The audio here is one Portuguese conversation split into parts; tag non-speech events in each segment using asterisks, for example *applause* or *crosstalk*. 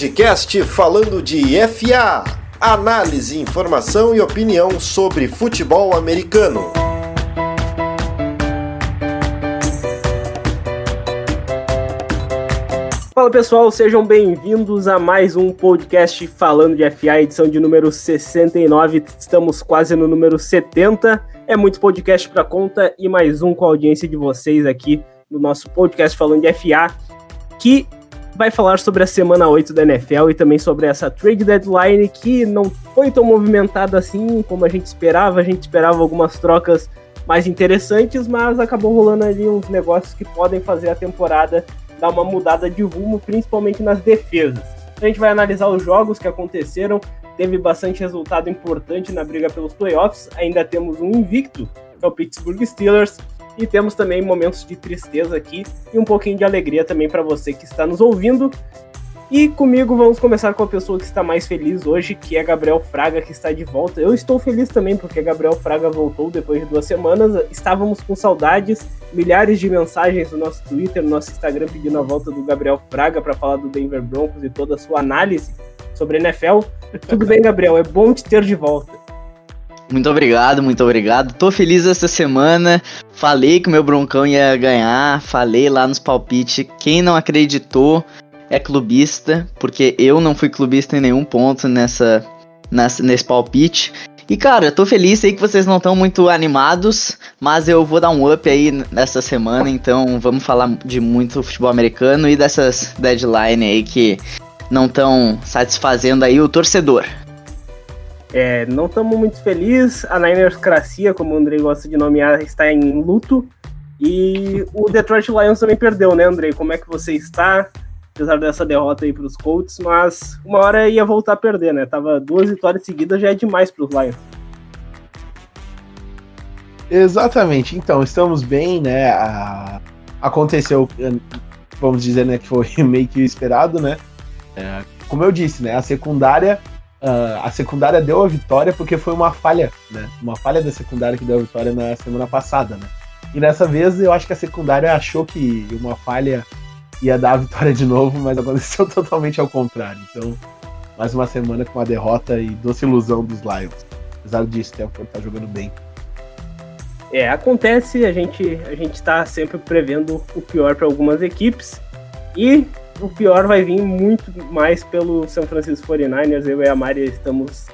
podcast falando de FA. Análise, informação e opinião sobre futebol americano. Fala pessoal, sejam bem-vindos a mais um podcast falando de FA, edição de número 69. Estamos quase no número 70. É muito podcast para conta e mais um com a audiência de vocês aqui no nosso podcast falando de FA, que vai falar sobre a semana 8 da NFL e também sobre essa trade deadline que não foi tão movimentada assim como a gente esperava. A gente esperava algumas trocas mais interessantes, mas acabou rolando ali uns negócios que podem fazer a temporada dar uma mudada de rumo, principalmente nas defesas. A gente vai analisar os jogos que aconteceram, teve bastante resultado importante na briga pelos playoffs, ainda temos um invicto, que é o Pittsburgh Steelers, e temos também momentos de tristeza aqui e um pouquinho de alegria também para você que está nos ouvindo. E comigo vamos começar com a pessoa que está mais feliz hoje, que é Gabriel Fraga, que está de volta. Eu estou feliz também porque Gabriel Fraga voltou depois de duas semanas. Estávamos com saudades, milhares de mensagens no nosso Twitter, no nosso Instagram pedindo a volta do Gabriel Fraga para falar do Denver Broncos e toda a sua análise sobre NFL. Tudo bem, Gabriel? É bom te ter de volta. Muito obrigado, muito obrigado. Tô feliz essa semana. Falei que o meu Broncão ia ganhar. Falei lá nos palpites. Quem não acreditou é clubista, porque eu não fui clubista em nenhum ponto nessa, nessa nesse palpite. E cara, tô feliz aí que vocês não estão muito animados, mas eu vou dar um up aí nessa semana, então vamos falar de muito futebol americano e dessas deadline aí que não estão satisfazendo aí o torcedor. É, não estamos muito felizes. A Niners Cracia, como o Andrei gosta de nomear, está em luto. E o Detroit Lions também perdeu, né, Andrei? Como é que você está? Apesar dessa derrota aí para os Colts, mas uma hora ia voltar a perder, né? Tava duas vitórias seguidas, já é demais para os Lions. Exatamente. Então, estamos bem, né? Aconteceu, vamos dizer, né, que foi *laughs* meio que esperado, né? É, como eu disse, né? A secundária Uh, a secundária deu a vitória porque foi uma falha, né? Uma falha da secundária que deu a vitória na semana passada, né? E dessa vez eu acho que a secundária achou que uma falha ia dar a vitória de novo, mas aconteceu *laughs* totalmente ao contrário. Então, mais uma semana com uma derrota e doce ilusão dos Lions. Apesar disso, Stanford tá jogando bem. É, acontece, a gente a gente tá sempre prevendo o pior para algumas equipes. E o pior vai vir muito mais pelo São Francisco 49ers. Eu e a Mari estamos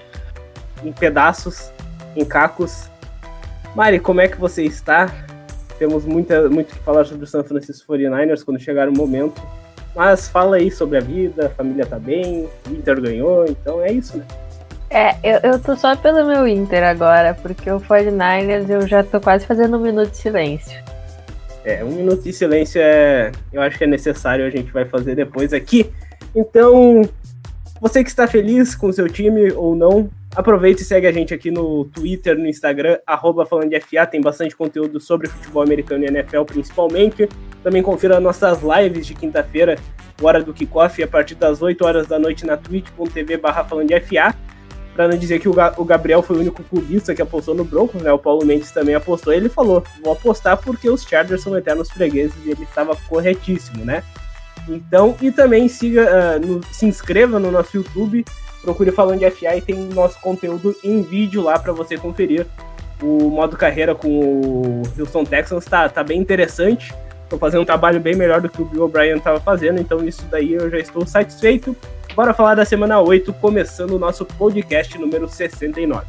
em pedaços, em cacos. Mari, como é que você está? Temos muita, muito que falar sobre o São Francisco 49ers quando chegar o momento. Mas fala aí sobre a vida, a família tá bem, o Inter ganhou, então é isso, né? É, eu, eu tô só pelo meu Inter agora, porque o 49ers eu já tô quase fazendo um minuto de silêncio. É, um minuto de silêncio é. Eu acho que é necessário, a gente vai fazer depois aqui. Então, você que está feliz com seu time ou não, aproveite e segue a gente aqui no Twitter, no Instagram, arroba falando de FA, tem bastante conteúdo sobre futebol americano e NFL principalmente. Também confira nossas lives de quinta-feira, hora do kickoff, a partir das 8 horas da noite na twitch.tv barra falando de FA. Pra não dizer que o, Gabriel foi o único clubista que apostou no Broncos, né? O Paulo Mendes também apostou. Ele falou: vou apostar porque os Chargers são eternos fregueses e ele estava corretíssimo, né? Então, e também siga, uh, no, se inscreva no nosso YouTube, procure falando de FA e tem nosso conteúdo em vídeo lá para você conferir. O modo carreira com o Houston Texans tá, tá bem interessante. Estou fazendo um trabalho bem melhor do que o Bill O'Brien estava fazendo, então isso daí eu já estou satisfeito. Bora falar da semana 8, começando o nosso podcast número 69.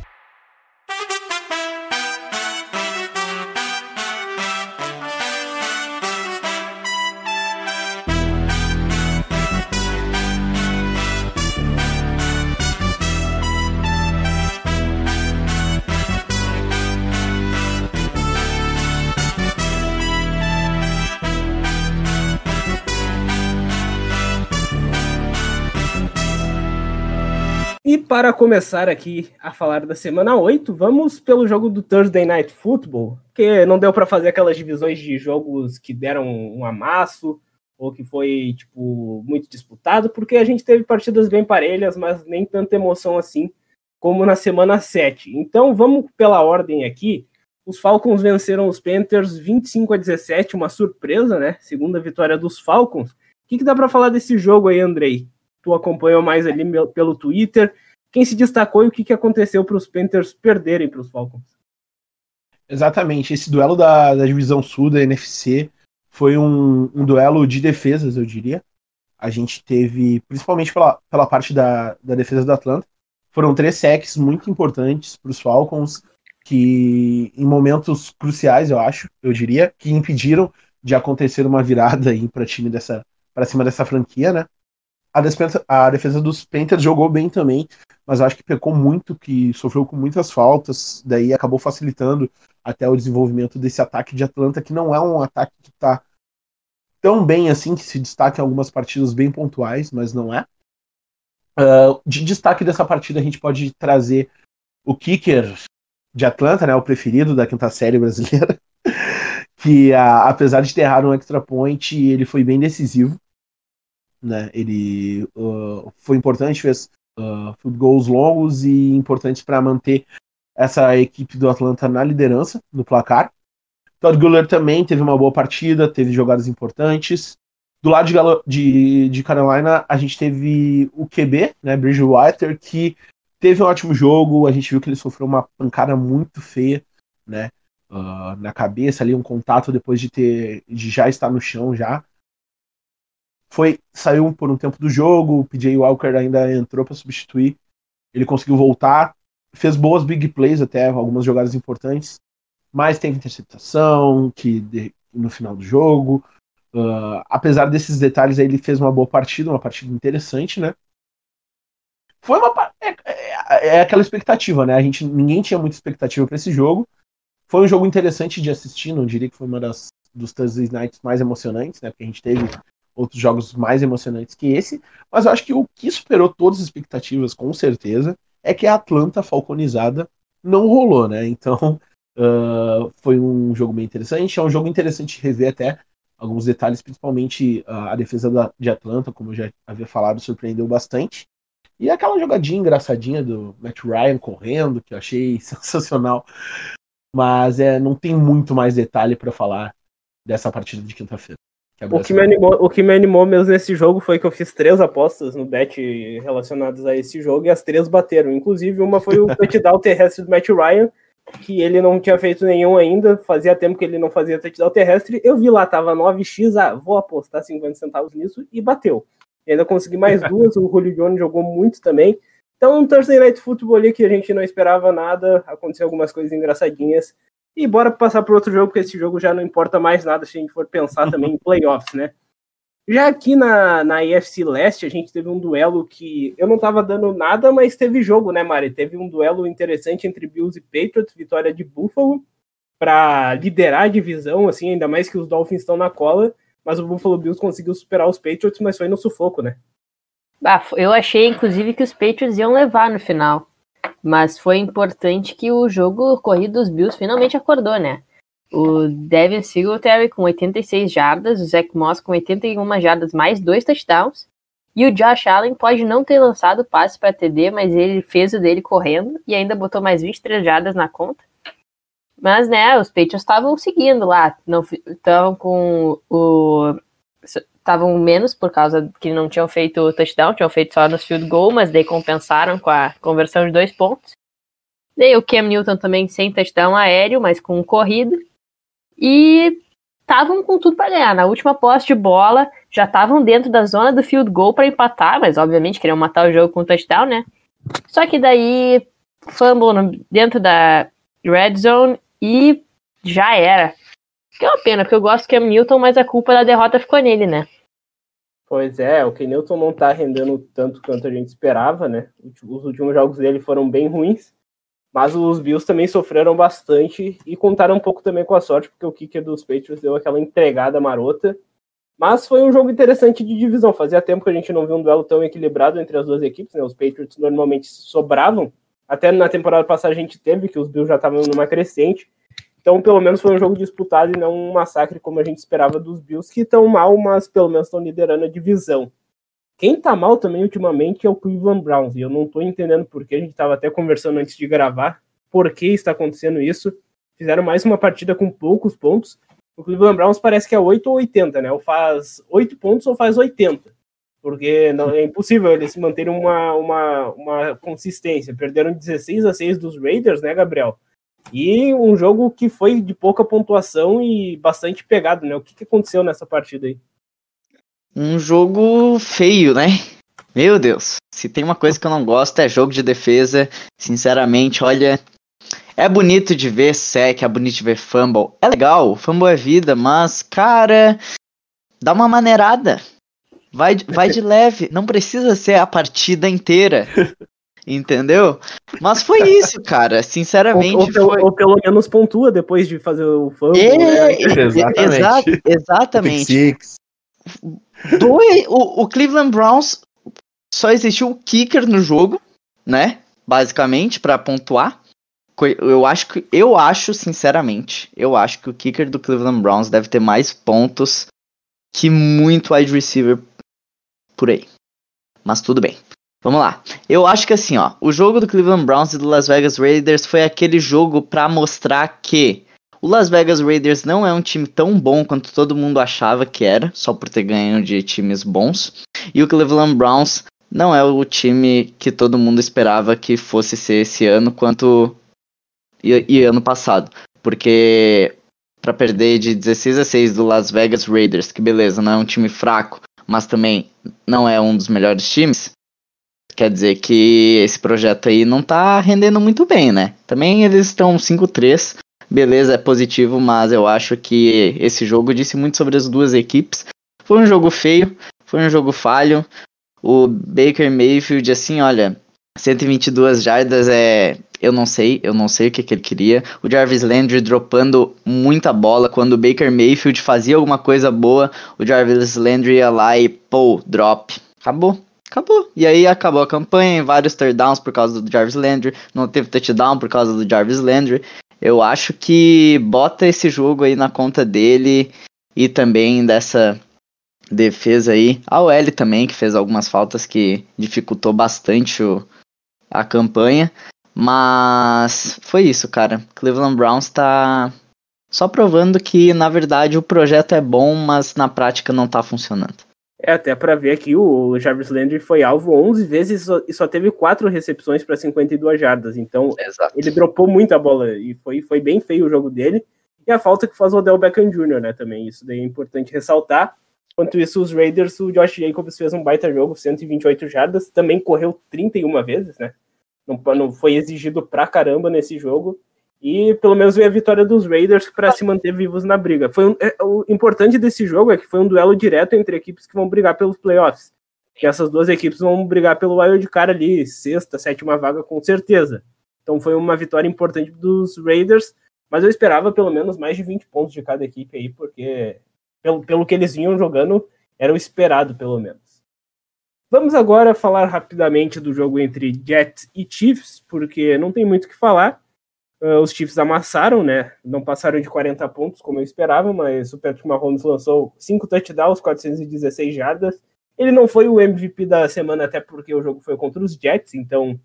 E para começar aqui a falar da semana 8, vamos pelo jogo do Thursday Night Football, que não deu para fazer aquelas divisões de jogos que deram um amasso ou que foi tipo muito disputado, porque a gente teve partidas bem parelhas, mas nem tanta emoção assim como na semana 7. Então vamos pela ordem aqui. Os Falcons venceram os Panthers 25 a 17, uma surpresa, né? Segunda vitória dos Falcons. O que, que dá para falar desse jogo aí, Andrei? Tu acompanhou mais ali pelo Twitter. Quem se destacou e o que, que aconteceu para os Panthers perderem para os Falcons? Exatamente, esse duelo da, da divisão sul da NFC foi um, um, duelo de defesas, eu diria. A gente teve, principalmente pela, pela parte da, da defesa do Atlanta, foram três sacks muito importantes para os Falcons, que em momentos cruciais, eu acho, eu diria, que impediram de acontecer uma virada aí para time dessa para cima dessa franquia, né? A defesa, a defesa dos Panthers jogou bem também, mas acho que pecou muito, que sofreu com muitas faltas, daí acabou facilitando até o desenvolvimento desse ataque de Atlanta, que não é um ataque que está tão bem assim, que se destaca em algumas partidas bem pontuais, mas não é. Uh, de destaque dessa partida, a gente pode trazer o kicker de Atlanta, né, o preferido da quinta série brasileira, *laughs* que a, apesar de ter errado um extra point, ele foi bem decisivo. Né? Ele uh, foi importante, fez uh, field goals longos e importantes para manter essa equipe do Atlanta na liderança no placar. Todd Guller também teve uma boa partida, teve jogadas importantes. Do lado de, de, de Carolina, a gente teve o QB, né, Bridgewater, que teve um ótimo jogo. A gente viu que ele sofreu uma pancada muito feia, né, uh, na cabeça ali, um contato depois de ter, de já estar no chão já. Foi, saiu por um tempo do jogo. O PJ Walker ainda entrou para substituir. Ele conseguiu voltar, fez boas big plays até, algumas jogadas importantes, mas teve interceptação que de, no final do jogo. Uh, apesar desses detalhes, aí, ele fez uma boa partida, uma partida interessante, né? Foi uma é, é, é aquela expectativa, né? A gente ninguém tinha muita expectativa para esse jogo. Foi um jogo interessante de assistir, não diria que foi uma das dos Thursday Nights mais emocionantes, né? Porque a gente teve outros jogos mais emocionantes que esse, mas eu acho que o que superou todas as expectativas, com certeza, é que a Atlanta falconizada não rolou, né? Então uh, *laughs* foi um jogo bem interessante, é um jogo interessante rever até alguns detalhes, principalmente uh, a defesa da, de Atlanta, como eu já havia falado, surpreendeu bastante. E aquela jogadinha engraçadinha do Matt Ryan correndo, que eu achei *laughs* sensacional. Mas é, não tem muito mais detalhe para falar dessa partida de quinta-feira. O que, me animou, o que me animou mesmo nesse jogo foi que eu fiz três apostas no bet relacionadas a esse jogo e as três bateram. Inclusive, uma foi o *laughs* touchdown terrestre do Matt Ryan, que ele não tinha feito nenhum ainda, fazia tempo que ele não fazia touchdown terrestre. Eu vi lá, tava 9x, ah, vou apostar 50 centavos nisso e bateu. E ainda consegui mais *laughs* duas, o Julio Jones jogou muito também. Então, um Thursday Night Football ali que a gente não esperava nada, aconteceu algumas coisas engraçadinhas. E bora passar para outro jogo, porque esse jogo já não importa mais nada se a gente for pensar *laughs* também em playoffs, né? Já aqui na, na EFC Leste, a gente teve um duelo que eu não tava dando nada, mas teve jogo, né, Mari? Teve um duelo interessante entre Bills e Patriots, vitória de Buffalo, para liderar a divisão, assim, ainda mais que os Dolphins estão na cola, mas o Buffalo Bills conseguiu superar os Patriots, mas foi no sufoco, né? Ah, eu achei, inclusive, que os Patriots iam levar no final. Mas foi importante que o jogo corrido dos Bills finalmente acordou, né? O Devin Singletary com 86 jardas, o Zach Moss com 81 jardas mais dois touchdowns. E o Josh Allen pode não ter lançado passe para TD, mas ele fez o dele correndo e ainda botou mais 23 jardas na conta. Mas, né, os Patriots estavam seguindo lá, estavam com o estavam menos por causa que não tinham feito o touchdown, tinham feito só no field goal, mas daí compensaram com a conversão de dois pontos. Daí o Cam Newton também sem touchdown aéreo, mas com corrida. E estavam com tudo para ganhar. Na última posse de bola, já estavam dentro da zona do field goal para empatar, mas obviamente queriam matar o jogo com touchdown, né? Só que daí fumble dentro da red zone e já era. Que é uma pena, porque eu gosto do Cam Newton, mas a culpa da derrota ficou nele, né? Pois é, o Kenilton não tá rendendo tanto quanto a gente esperava, né? Os últimos jogos dele foram bem ruins, mas os Bills também sofreram bastante e contaram um pouco também com a sorte, porque o kicker dos Patriots deu aquela entregada marota. Mas foi um jogo interessante de divisão. Fazia tempo que a gente não viu um duelo tão equilibrado entre as duas equipes, né? Os Patriots normalmente sobravam. Até na temporada passada a gente teve que os Bills já estavam numa crescente. Então, pelo menos foi um jogo disputado e não um massacre como a gente esperava dos Bills, que estão mal, mas pelo menos estão liderando a divisão. Quem tá mal também ultimamente é o Cleveland Browns, e eu não tô entendendo por que, a gente tava até conversando antes de gravar, por que está acontecendo isso. Fizeram mais uma partida com poucos pontos. O Cleveland Browns parece que é 8 ou 80, né? Ou faz 8 pontos ou faz 80. porque não, é impossível eles manterem uma, uma, uma consistência. Perderam 16 a 6 dos Raiders, né, Gabriel? E um jogo que foi de pouca pontuação e bastante pegado, né? O que, que aconteceu nessa partida aí? Um jogo feio, né? Meu Deus, se tem uma coisa que eu não gosto é jogo de defesa. Sinceramente, olha, é bonito de ver sec, é bonito de ver fumble. É legal, fumble é vida, mas, cara, dá uma maneirada. Vai, vai de leve, não precisa ser a partida inteira. *laughs* Entendeu? Mas foi isso, cara. Sinceramente. Ou, ou, foi... ou, pelo menos pontua depois de fazer o fumble. É, né? *laughs* exatamente. exatamente. Do, o, o Cleveland Browns só existiu o kicker no jogo, né? Basicamente, para pontuar. Eu acho que. Eu acho, sinceramente, eu acho que o kicker do Cleveland Browns deve ter mais pontos que muito wide receiver por aí. Mas tudo bem. Vamos lá. Eu acho que assim, ó, o jogo do Cleveland Browns e do Las Vegas Raiders foi aquele jogo para mostrar que o Las Vegas Raiders não é um time tão bom quanto todo mundo achava que era, só por ter ganho de times bons. E o Cleveland Browns não é o time que todo mundo esperava que fosse ser esse ano quanto e, e ano passado. Porque para perder de 16 a 6 do Las Vegas Raiders, que beleza, não é um time fraco, mas também não é um dos melhores times, quer dizer que esse projeto aí não tá rendendo muito bem, né? Também eles estão 5-3, beleza, é positivo, mas eu acho que esse jogo disse muito sobre as duas equipes. Foi um jogo feio, foi um jogo falho. O Baker Mayfield, assim, olha, 122 jardas é. Eu não sei, eu não sei o que, que ele queria. O Jarvis Landry dropando muita bola. Quando o Baker Mayfield fazia alguma coisa boa, o Jarvis Landry ia lá e, pô, drop. Acabou. Acabou. E aí acabou a campanha, vários downs por causa do Jarvis Landry. Não teve touchdown por causa do Jarvis Landry. Eu acho que bota esse jogo aí na conta dele e também dessa defesa aí. A OL também, que fez algumas faltas que dificultou bastante o, a campanha. Mas foi isso, cara. Cleveland Browns tá só provando que, na verdade, o projeto é bom, mas na prática não tá funcionando. É, até para ver aqui, o Jarvis Landry foi alvo 11 vezes e só teve quatro recepções para 52 jardas. Então, Exato. ele dropou muita bola e foi, foi bem feio o jogo dele. E a falta que faz o Odell Beckham Jr., né, também. Isso daí é importante ressaltar. Enquanto isso, os Raiders, o Josh Jacobs fez um baita jogo, 128 jardas, também correu 31 vezes, né? Não, não foi exigido pra caramba nesse jogo. E pelo menos veio a vitória dos Raiders para se manter vivos na briga. Foi um, é, o importante desse jogo é que foi um duelo direto entre equipes que vão brigar pelos playoffs. Que essas duas equipes vão brigar pelo wild card ali, sexta, sétima vaga com certeza. Então foi uma vitória importante dos Raiders, mas eu esperava pelo menos mais de 20 pontos de cada equipe aí, porque pelo, pelo que eles vinham jogando, era o esperado, pelo menos. Vamos agora falar rapidamente do jogo entre Jets e Chiefs, porque não tem muito o que falar. Uh, os Chiefs amassaram, né? Não passaram de 40 pontos, como eu esperava, mas o Patrick Mahomes lançou 5 touchdowns, 416 jardas. Ele não foi o MVP da semana, até porque o jogo foi contra os Jets, então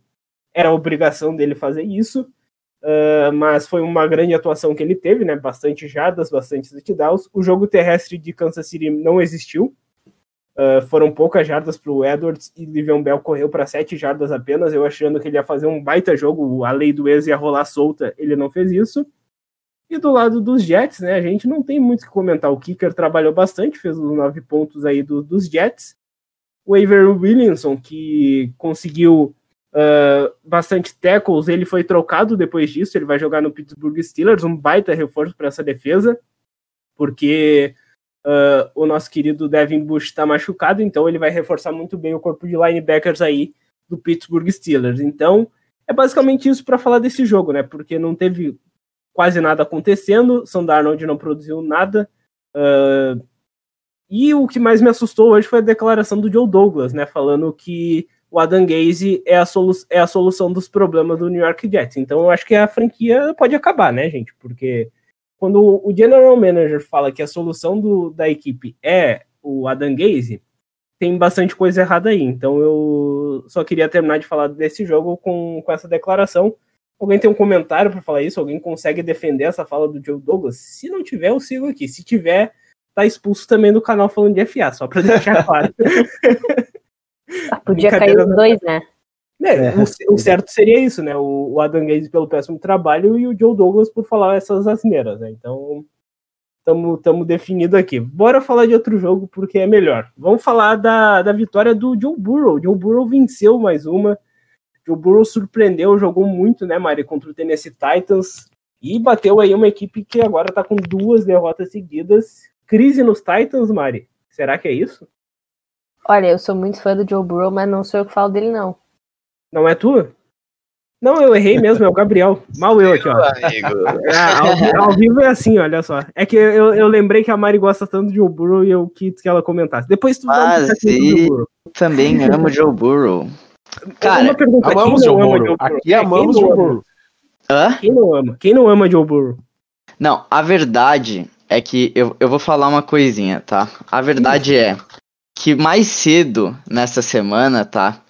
era obrigação dele fazer isso. Uh, mas foi uma grande atuação que ele teve, né? Bastante jardas, bastante touchdowns. O jogo terrestre de Kansas City não existiu. Uh, foram poucas jardas para o Edwards e Livion Bell correu para sete jardas apenas. Eu achando que ele ia fazer um baita jogo, a lei do ex ia rolar solta, ele não fez isso. E do lado dos Jets, né? A gente não tem muito o que comentar. O Kicker trabalhou bastante, fez os nove pontos aí do, dos Jets. O Avery Williamson, que conseguiu Uh, bastante tackles, ele foi trocado depois disso, ele vai jogar no Pittsburgh Steelers, um baita reforço para essa defesa, porque uh, o nosso querido Devin Bush está machucado, então ele vai reforçar muito bem o corpo de linebackers aí do Pittsburgh Steelers. Então, é basicamente isso para falar desse jogo, né? Porque não teve quase nada acontecendo, São Darnold não produziu nada. Uh, e o que mais me assustou hoje foi a declaração do Joe Douglas, né? Falando que o Adam Gaze é a, solu é a solução dos problemas do New York Jets. Então eu acho que a franquia pode acabar, né, gente? Porque quando o General Manager fala que a solução do, da equipe é o Adam Gaze, tem bastante coisa errada aí. Então eu só queria terminar de falar desse jogo com, com essa declaração. Alguém tem um comentário para falar isso? Alguém consegue defender essa fala do Joe Douglas? Se não tiver, eu sigo aqui. Se tiver, tá expulso também do canal falando de FA, só pra deixar claro. *laughs* Ah, podia cair os dois, né? É, é, o, o, certo seria isso, né? O, o Adam Gaze pelo péssimo trabalho e o Joe Douglas por falar essas asneiras, né? Então, estamos definido aqui. Bora falar de outro jogo porque é melhor. Vamos falar da, da vitória do Joe Burrow. Joe Burrow venceu mais uma. Joe Burrow surpreendeu, jogou muito, né, Mari, contra o Tennessee Titans e bateu aí uma equipe que agora está com duas derrotas seguidas. Crise nos Titans, Mari. Será que é isso? Olha, eu sou muito fã do Joe Burrow, mas não sou eu que falo dele, não. Não é tu? Não, eu errei mesmo, é o Gabriel. Mal eu aqui, ó. É, ao, ao, vivo é assim, olha só. É que eu, eu lembrei que a Mari gosta tanto de Joe Burrow e eu quis que ela comentasse. Depois tu ah, sim. também amo Joe Burrow. Cara, uma pergunta, amamos Joe Burrow. Aqui amamos Joe Burrow. Hã? Quem não ama? Quem não ama Joe Burrow? Não, a verdade é que eu, eu vou falar uma coisinha, tá? A verdade é que mais cedo nessa semana, tá?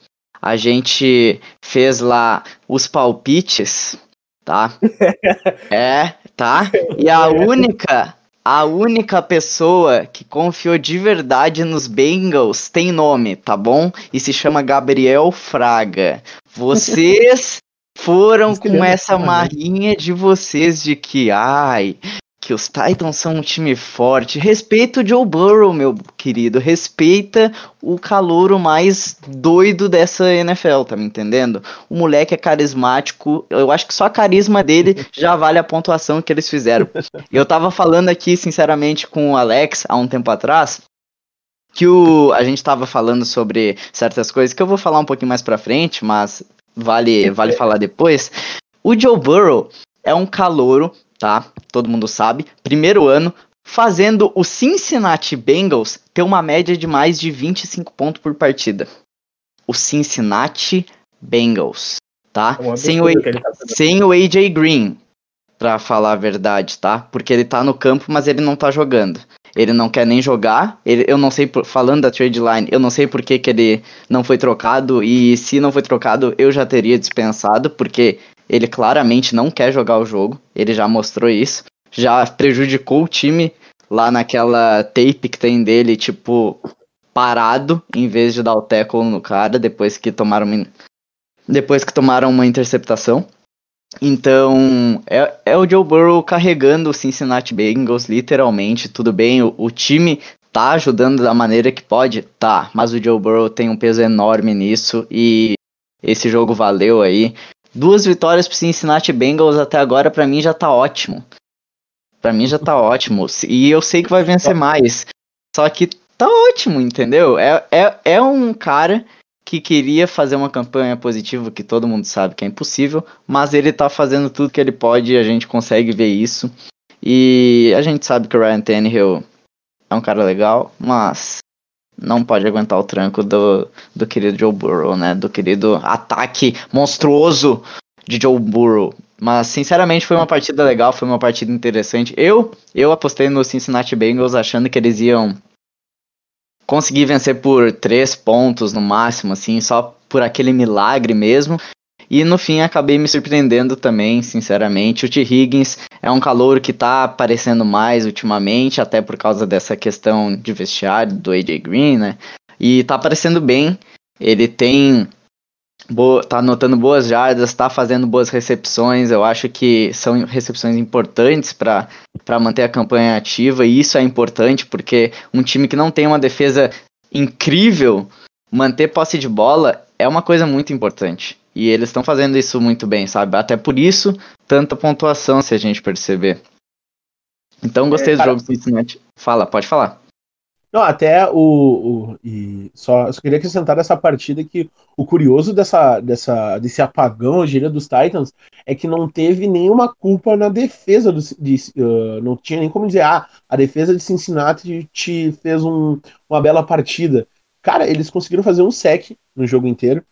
A gente fez lá os palpites, tá? *laughs* é, tá? E a única, a única pessoa que confiou de verdade nos Bengals tem nome, tá bom? E se chama Gabriel Fraga. Vocês *laughs* foram com essa marrinha de vocês de que, ai, que os Titans são um time forte. Respeita o Joe Burrow, meu querido. Respeita o calouro mais doido dessa NFL, tá me entendendo? O moleque é carismático. Eu acho que só a carisma dele já vale a pontuação que eles fizeram. Eu tava falando aqui, sinceramente, com o Alex há um tempo atrás. Que o, a gente tava falando sobre certas coisas que eu vou falar um pouquinho mais pra frente, mas vale, vale falar depois. O Joe Burrow é um calouro tá? Todo mundo sabe. Primeiro ano, fazendo o Cincinnati Bengals ter uma média de mais de 25 pontos por partida. O Cincinnati Bengals, tá? É sem, o, tá sem o AJ Green, pra falar a verdade, tá? Porque ele tá no campo, mas ele não tá jogando. Ele não quer nem jogar. Ele, eu não sei, falando da trade line, eu não sei por que, que ele não foi trocado. E se não foi trocado, eu já teria dispensado, porque ele claramente não quer jogar o jogo, ele já mostrou isso. Já prejudicou o time lá naquela tape que tem dele, tipo, parado, em vez de dar o tackle no cara, depois que tomaram depois que tomaram uma interceptação. Então, é, é o Joe Burrow carregando o Cincinnati Bengals, literalmente, tudo bem, o, o time tá ajudando da maneira que pode, tá, mas o Joe Burrow tem um peso enorme nisso e esse jogo valeu aí. Duas vitórias pro Cincinnati Bengals até agora, para mim já tá ótimo. Para mim já tá ótimo. E eu sei que vai vencer mais. Só que tá ótimo, entendeu? É, é, é um cara que queria fazer uma campanha positiva, que todo mundo sabe que é impossível, mas ele tá fazendo tudo que ele pode e a gente consegue ver isso. E a gente sabe que o Ryan Tannehill é um cara legal, mas não pode aguentar o tranco do, do querido Joe Burrow, né? Do querido ataque monstruoso de Joe Burrow. Mas, sinceramente, foi uma partida legal, foi uma partida interessante. Eu, eu apostei no Cincinnati Bengals achando que eles iam conseguir vencer por três pontos no máximo, assim, só por aquele milagre mesmo. E no fim acabei me surpreendendo também, sinceramente. O T. Higgins é um calor que tá aparecendo mais ultimamente, até por causa dessa questão de vestiário do AJ Green, né? E tá aparecendo bem. Ele tem tá anotando boas jardas, tá fazendo boas recepções. Eu acho que são recepções importantes para manter a campanha ativa, e isso é importante porque um time que não tem uma defesa incrível, manter posse de bola é uma coisa muito importante. E eles estão fazendo isso muito bem, sabe? Até por isso, tanta pontuação, se a gente perceber. Então, gostei é, do jogo do Cincinnati. Fala, pode falar. Não, até o. o e só, só queria acrescentar nessa partida que o curioso dessa, dessa, desse apagão, eu diria, dos Titans, é que não teve nenhuma culpa na defesa do. De, uh, não tinha nem como dizer, ah, a defesa de Cincinnati te fez um, uma bela partida. Cara, eles conseguiram fazer um sec no jogo inteiro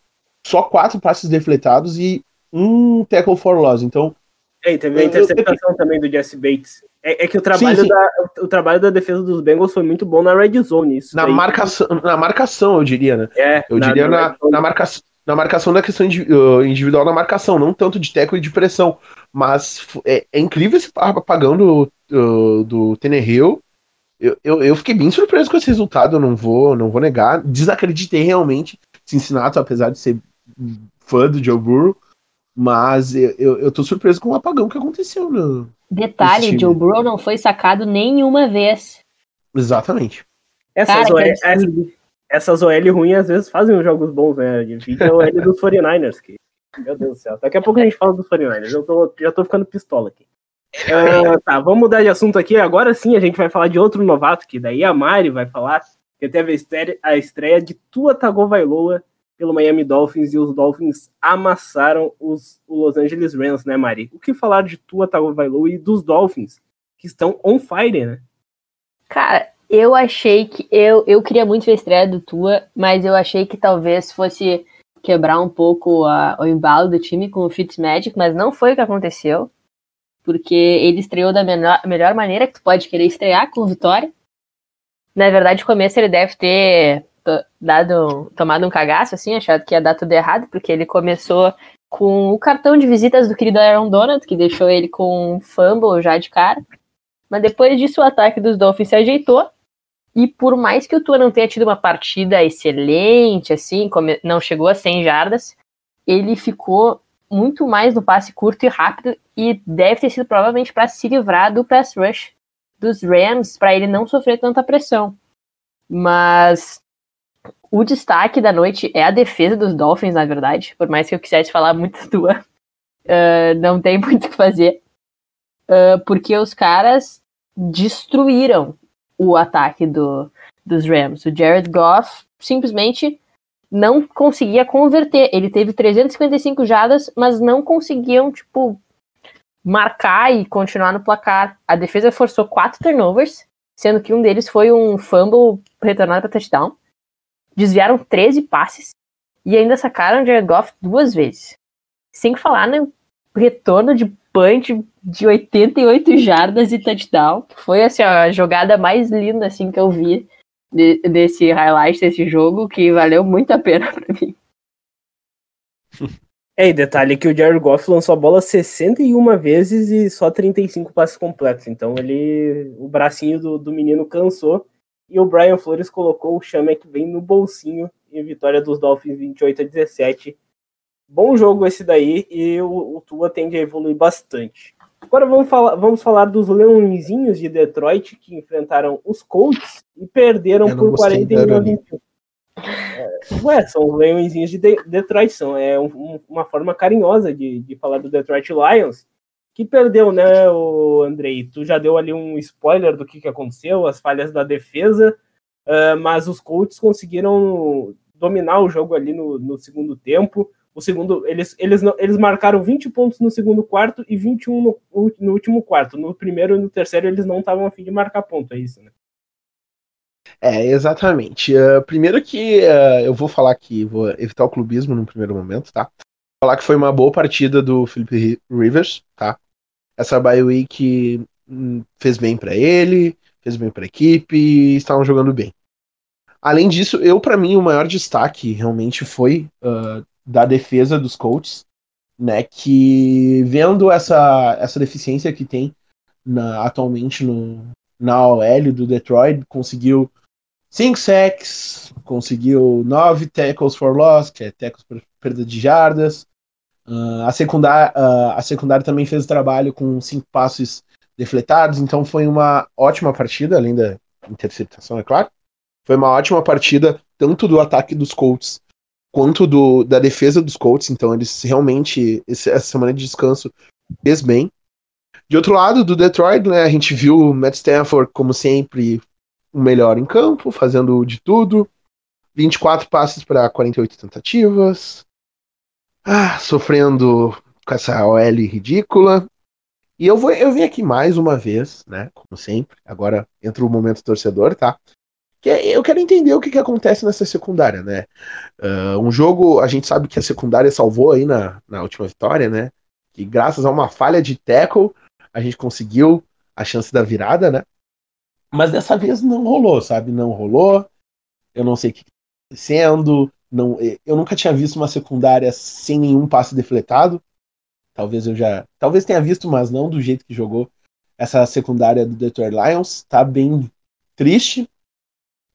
só quatro passes defletados e um tackle for loss. Então. É, e teve a interceptação eu... também do Jesse Bates. É, é que o trabalho, sim, sim. Da, o trabalho da defesa dos Bengals foi muito bom na red zone. Isso na, marcação, na marcação, eu diria, né? É, eu na, diria na, na, marcação, na marcação da questão individual na marcação, não tanto de tackle e de pressão. Mas é, é incrível esse apagão do, do, do Tenerhill eu, eu, eu, fiquei bem surpreso com esse resultado, não vou, não vou negar. Desacreditei realmente Cincinnati, apesar de ser fã do Joe Burrow, mas eu, eu, eu tô surpreso com o apagão que aconteceu no. Detalhe, Joe Burrow não foi sacado nenhuma vez. Exatamente. Essas, Cara, OL, essas, essas OL ruins às vezes fazem os jogos bons, né? Divide a OL dos 49ers, que. Meu Deus do céu. Daqui a pouco a gente fala dos 49ers. Eu tô, já tô ficando pistola aqui. Uh, tá, vamos mudar de assunto aqui. Agora sim a gente vai falar de outro novato, que daí a Mari vai falar, que teve a estreia, a estreia de Tua Tagovailoa pelo Miami Dolphins e os Dolphins amassaram os, Los Angeles Rams, né, Mari? O que falar de Tua Tagovailoa e dos Dolphins, que estão on fire, né? Cara, eu achei que eu, eu queria muito ver a estreia do Tua, mas eu achei que talvez fosse quebrar um pouco a, o embalo do time com o Fitzmagic, mas não foi o que aconteceu, porque ele estreou da menor, melhor maneira que tu pode querer estrear, com vitória. Na verdade, no começo ele deve ter dado, tomado um cagaço, assim, achado que ia dar tudo errado, porque ele começou com o cartão de visitas do querido Aaron Donald, que deixou ele com um fumble já de cara. Mas depois disso, o ataque dos Dolphins se ajeitou. E por mais que o Tua não tenha tido uma partida excelente, assim, não chegou a 100 jardas, ele ficou muito mais no passe curto e rápido e deve ter sido provavelmente para se livrar do pass rush dos Rams, para ele não sofrer tanta pressão. Mas o destaque da noite é a defesa dos Dolphins, na verdade. Por mais que eu quisesse falar muito *laughs* tua, uh, não tem *laughs* muito o que fazer. Uh, porque os caras destruíram o ataque do, dos Rams. O Jared Goff simplesmente não conseguia converter. Ele teve 355 jadas, mas não conseguiam, tipo, marcar e continuar no placar. A defesa forçou quatro turnovers, sendo que um deles foi um fumble retornado para touchdown desviaram 13 passes e ainda sacaram Jared Goff duas vezes. Sem falar no retorno de punch de 88 jardas e touchdown. Foi assim, a jogada mais linda assim que eu vi de, desse highlight desse jogo, que valeu muito a pena para mim. *laughs* É, e detalhe que o Jared Goff lançou a bola 61 vezes e só 35 passes completos. Então ele. O bracinho do, do menino cansou e o Brian Flores colocou o Chamek bem no bolsinho em vitória dos Dolphins 28 a 17. Bom jogo esse daí e o, o Tua tende a evoluir bastante. Agora vamos falar, vamos falar dos Leõezinhos de Detroit que enfrentaram os Colts e perderam por 41 a 21. É, ué, são os Leõezinhos de, de Detroit, são é um, uma forma carinhosa de, de falar do Detroit Lions, que perdeu, né, o Andrei? Tu já deu ali um spoiler do que, que aconteceu, as falhas da defesa, uh, mas os Colts conseguiram dominar o jogo ali no, no segundo tempo. O segundo, eles, eles, eles marcaram 20 pontos no segundo quarto e 21 no, no último quarto. No primeiro e no terceiro eles não estavam a fim de marcar ponto, é isso, né? É, exatamente. Uh, primeiro que uh, eu vou falar que vou evitar o clubismo no primeiro momento, tá? falar que foi uma boa partida do Felipe Rivers, tá? Essa bye week hum, fez bem para ele, fez bem para a equipe e estavam jogando bem. Além disso, eu para mim o maior destaque realmente foi uh, da defesa dos Colts, né? Que vendo essa essa deficiência que tem na, atualmente no, na OL do Detroit, conseguiu 5 sacks, conseguiu 9 tackles for loss, que é tackles por perda de jardas, Uh, a, secundária, uh, a secundária também fez o trabalho com cinco passes defletados, então foi uma ótima partida, além da interceptação, é claro. Foi uma ótima partida, tanto do ataque dos Colts quanto do, da defesa dos Colts, então eles realmente, esse, essa semana de descanso, fez bem. De outro lado, do Detroit, né, a gente viu o Matt Stafford, como sempre, o melhor em campo, fazendo de tudo. 24 passes para 48 tentativas, ah, sofrendo com essa OL ridícula. E eu vou, eu vim aqui mais uma vez, né? Como sempre. Agora entra o momento torcedor, tá? Que é, eu quero entender o que, que acontece nessa secundária, né? Uh, um jogo, a gente sabe que a secundária salvou aí na, na última vitória, né? Que graças a uma falha de tackle, a gente conseguiu a chance da virada, né? Mas dessa vez não rolou, sabe? Não rolou. Eu não sei o que está acontecendo. Não, eu nunca tinha visto uma secundária sem nenhum passe defletado. Talvez eu já. Talvez tenha visto, mas não do jeito que jogou essa secundária do Detroit Lions. Tá bem triste.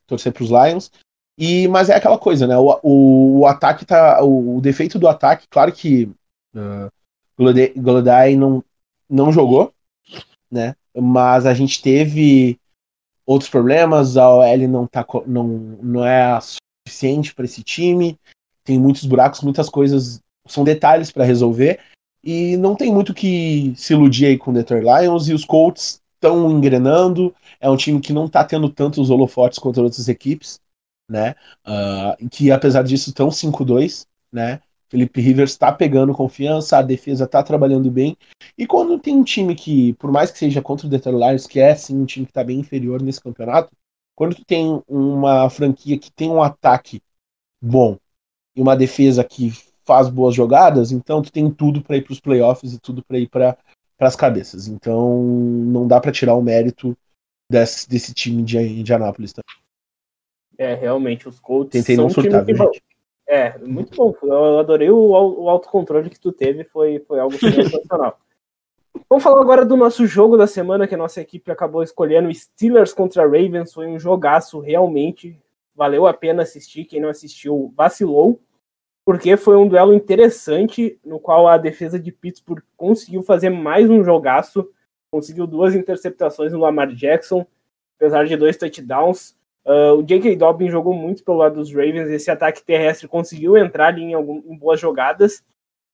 Torcer para os Lions. E, mas é aquela coisa, né? O, o, o ataque tá. O, o, defeito do ataque, claro que uh, Golodai não, não jogou, né? Mas a gente teve outros problemas, a OL não, tá, não, não é suficiente para esse time, tem muitos buracos, muitas coisas, são detalhes para resolver, e não tem muito que se iludir aí com o Detroit Lions, e os Colts estão engrenando, é um time que não está tendo tantos holofotes contra outras equipes, né, uh, que apesar disso estão 5-2, né, Felipe Rivers está pegando confiança, a defesa está trabalhando bem. E quando tem um time que, por mais que seja contra o Detroit Lions, que é sim um time que está bem inferior nesse campeonato, quando tu tem uma franquia que tem um ataque bom e uma defesa que faz boas jogadas, então tu tem tudo para ir para os playoffs e tudo para ir para as cabeças. Então não dá para tirar o mérito desse, desse time de Indianápolis também. É, realmente, os Colts Tentei são não surtar, um time que, é, muito bom. Eu adorei o, o autocontrole que tu teve, foi, foi algo *laughs* sensacional. Vamos falar agora do nosso jogo da semana, que a nossa equipe acabou escolhendo. Steelers contra Ravens foi um jogaço, realmente. Valeu a pena assistir. Quem não assistiu, vacilou. Porque foi um duelo interessante, no qual a defesa de Pittsburgh conseguiu fazer mais um jogaço. Conseguiu duas interceptações no Lamar Jackson, apesar de dois touchdowns. Uh, o J.K. Dobbins jogou muito pelo lado dos Ravens. Esse ataque terrestre conseguiu entrar ali em, algum, em boas jogadas,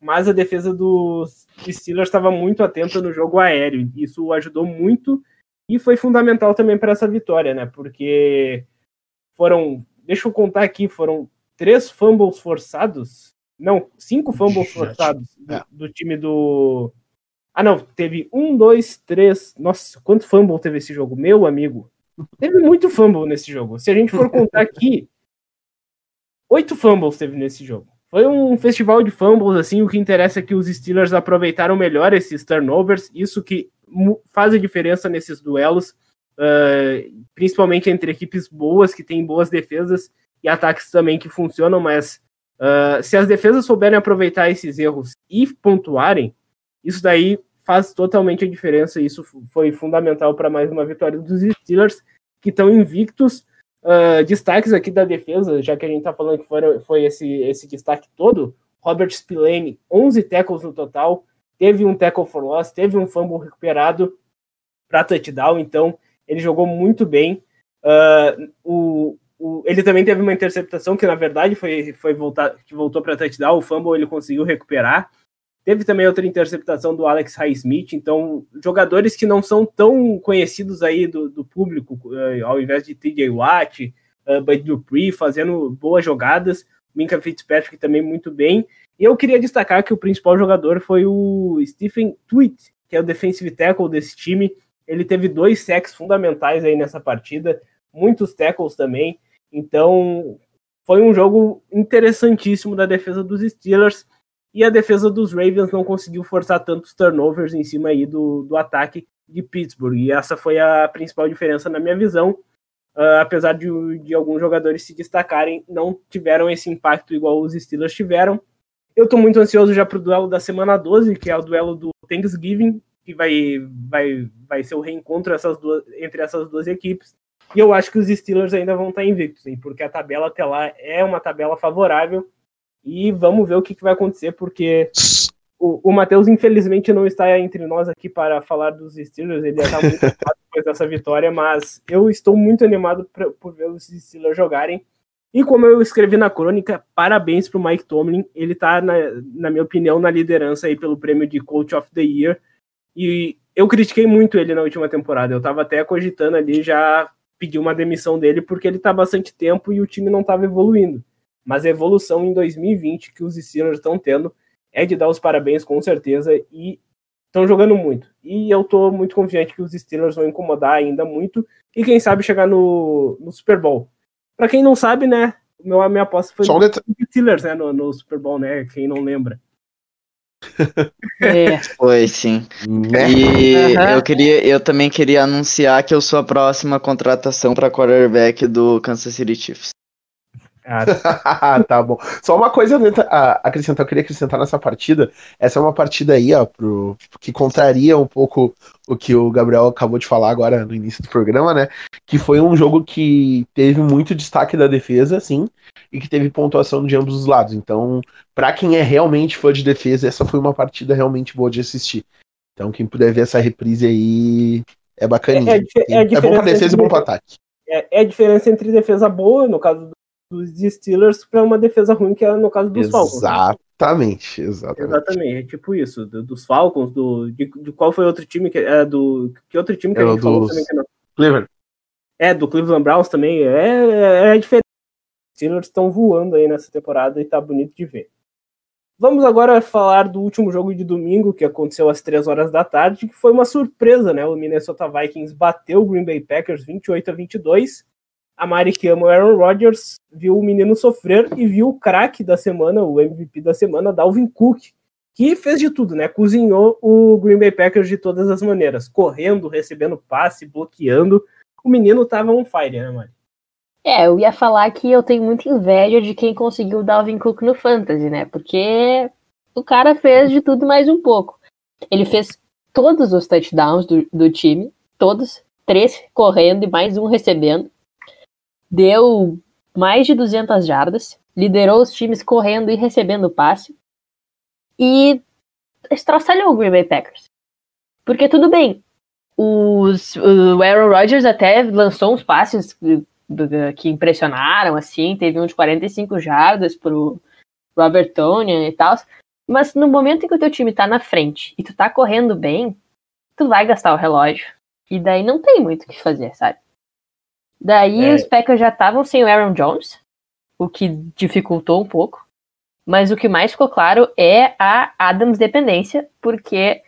mas a defesa dos Steelers estava muito atenta no jogo aéreo. Isso ajudou muito e foi fundamental também para essa vitória, né? Porque foram, deixa eu contar aqui, foram três fumbles forçados. Não, cinco fumbles forçados do, é. do time do. Ah, não, teve um, dois, três. Nossa, quanto fumble teve esse jogo? Meu amigo, Teve muito fumble nesse jogo. Se a gente for contar *laughs* aqui, oito fumbles teve nesse jogo. Foi um festival de fumbles, assim, o que interessa é que os Steelers aproveitaram melhor esses turnovers, isso que faz a diferença nesses duelos, uh, principalmente entre equipes boas, que têm boas defesas, e ataques também que funcionam, mas uh, se as defesas souberem aproveitar esses erros e pontuarem, isso daí faz totalmente a diferença. Isso foi fundamental para mais uma vitória dos Steelers, que estão invictos. Uh, destaques aqui da defesa, já que a gente está falando que foi, foi esse, esse destaque todo. Robert Spillane, 11 tackles no total, teve um tackle for loss, teve um fumble recuperado para touchdown, então ele jogou muito bem. Uh, o, o, ele também teve uma interceptação que na verdade foi, foi voltar, que voltou para touchdown, o fumble ele conseguiu recuperar. Teve também outra interceptação do Alex Highsmith, então jogadores que não são tão conhecidos aí do, do público, uh, ao invés de TJ Watt, uh, Bud Dupree fazendo boas jogadas, Minka Fitzpatrick também muito bem. E eu queria destacar que o principal jogador foi o Stephen Tweet, que é o defensive tackle desse time. Ele teve dois sacks fundamentais aí nessa partida, muitos tackles também. Então, foi um jogo interessantíssimo da defesa dos Steelers e a defesa dos Ravens não conseguiu forçar tantos turnovers em cima aí do, do ataque de Pittsburgh. E essa foi a principal diferença na minha visão. Uh, apesar de, de alguns jogadores se destacarem, não tiveram esse impacto igual os Steelers tiveram. Eu estou muito ansioso já para o duelo da semana 12, que é o duelo do Thanksgiving, que vai, vai, vai ser o reencontro essas duas, entre essas duas equipes. E eu acho que os Steelers ainda vão estar invictos, hein, porque a tabela até lá é uma tabela favorável e vamos ver o que, que vai acontecer, porque o, o Matheus, infelizmente, não está entre nós aqui para falar dos Steelers. Ele está muito *laughs* animado depois dessa vitória, mas eu estou muito animado pra, por ver os Steelers jogarem. E como eu escrevi na crônica, parabéns para o Mike Tomlin. Ele está, na, na minha opinião, na liderança aí pelo prêmio de Coach of the Year. E eu critiquei muito ele na última temporada. Eu estava até cogitando ali já pedir uma demissão dele, porque ele está bastante tempo e o time não estava evoluindo. Mas a evolução em 2020 que os Steelers estão tendo é de dar os parabéns com certeza e estão jogando muito. E eu tô muito confiante que os Steelers vão incomodar ainda muito e quem sabe chegar no, no Super Bowl. Para quem não sabe, né, meu, a minha aposta foi os Steelers, né, no, no, Super Bowl, né, quem não lembra. É. *laughs* Foi sim. Né? E uhum. eu queria, eu também queria anunciar que eu sou a próxima contratação para quarterback do Kansas City Chiefs. Ah, *laughs* tá bom. Só uma coisa a acrescentar, eu queria acrescentar nessa partida. Essa é uma partida aí, ó, pro, que contraria um pouco o que o Gabriel acabou de falar agora no início do programa, né? Que foi um jogo que teve muito destaque da defesa, sim, e que teve pontuação de ambos os lados. Então, para quem é realmente fã de defesa, essa foi uma partida realmente boa de assistir. Então, quem puder ver essa reprise aí é bacaninha. É, é, é, é bom pra defesa e bom pro ataque. É, é, a diferença entre defesa boa, no caso dos Steelers para uma defesa ruim, que é no caso dos Falcons. Exatamente, exatamente. Exatamente, é tipo isso, do, dos Falcons, do, de, de, qual foi outro time que é do que outro time que a gente dos... falou também que não. Cleveland. É, do Cleveland Browns também, é, é, é diferente. Os Steelers estão voando aí nessa temporada e tá bonito de ver. Vamos agora falar do último jogo de domingo, que aconteceu às 3 horas da tarde, que foi uma surpresa, né? O Minnesota Vikings bateu o Green Bay Packers 28 a 22 a Mari que ama o Aaron Rodgers viu o menino sofrer e viu o craque da semana, o MVP da semana, Dalvin Cook, que fez de tudo, né? Cozinhou o Green Bay Packers de todas as maneiras, correndo, recebendo passe, bloqueando. O menino tava on fire, né, Mari? É, eu ia falar que eu tenho muita inveja de quem conseguiu o Dalvin Cook no Fantasy, né? Porque o cara fez de tudo mais um pouco. Ele fez todos os touchdowns do, do time, todos, três correndo e mais um recebendo deu mais de 200 jardas, liderou os times correndo e recebendo passe e estraçalhou o Green Bay Packers. Porque tudo bem, os, o Aaron Rodgers até lançou uns passes que impressionaram, assim, teve um de 45 jardas pro Robert Tony e tal, mas no momento em que o teu time tá na frente e tu tá correndo bem, tu vai gastar o relógio. E daí não tem muito o que fazer, sabe? Daí é. os Packers já estavam sem o Aaron Jones, o que dificultou um pouco. Mas o que mais ficou claro é a Adams dependência, porque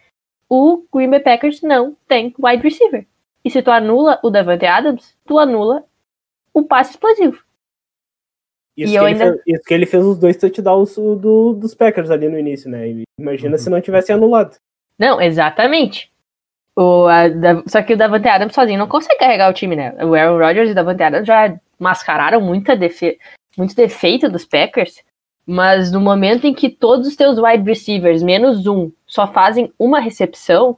o Green Bay Packers não tem wide receiver. E se tu anula o Davante Adams, tu anula o passe explosivo. Isso, e que, ainda... ele fez, isso que ele fez os dois touchdowns do, dos Packers ali no início, né? Imagina uhum. se não tivesse anulado. Não, exatamente. O, a, da, só que o Davante Adams sozinho não consegue carregar o time, né? O Aaron Rodgers e o Davante Adams já mascararam muita defe, muito defeito dos Packers, mas no momento em que todos os teus wide receivers, menos um, só fazem uma recepção,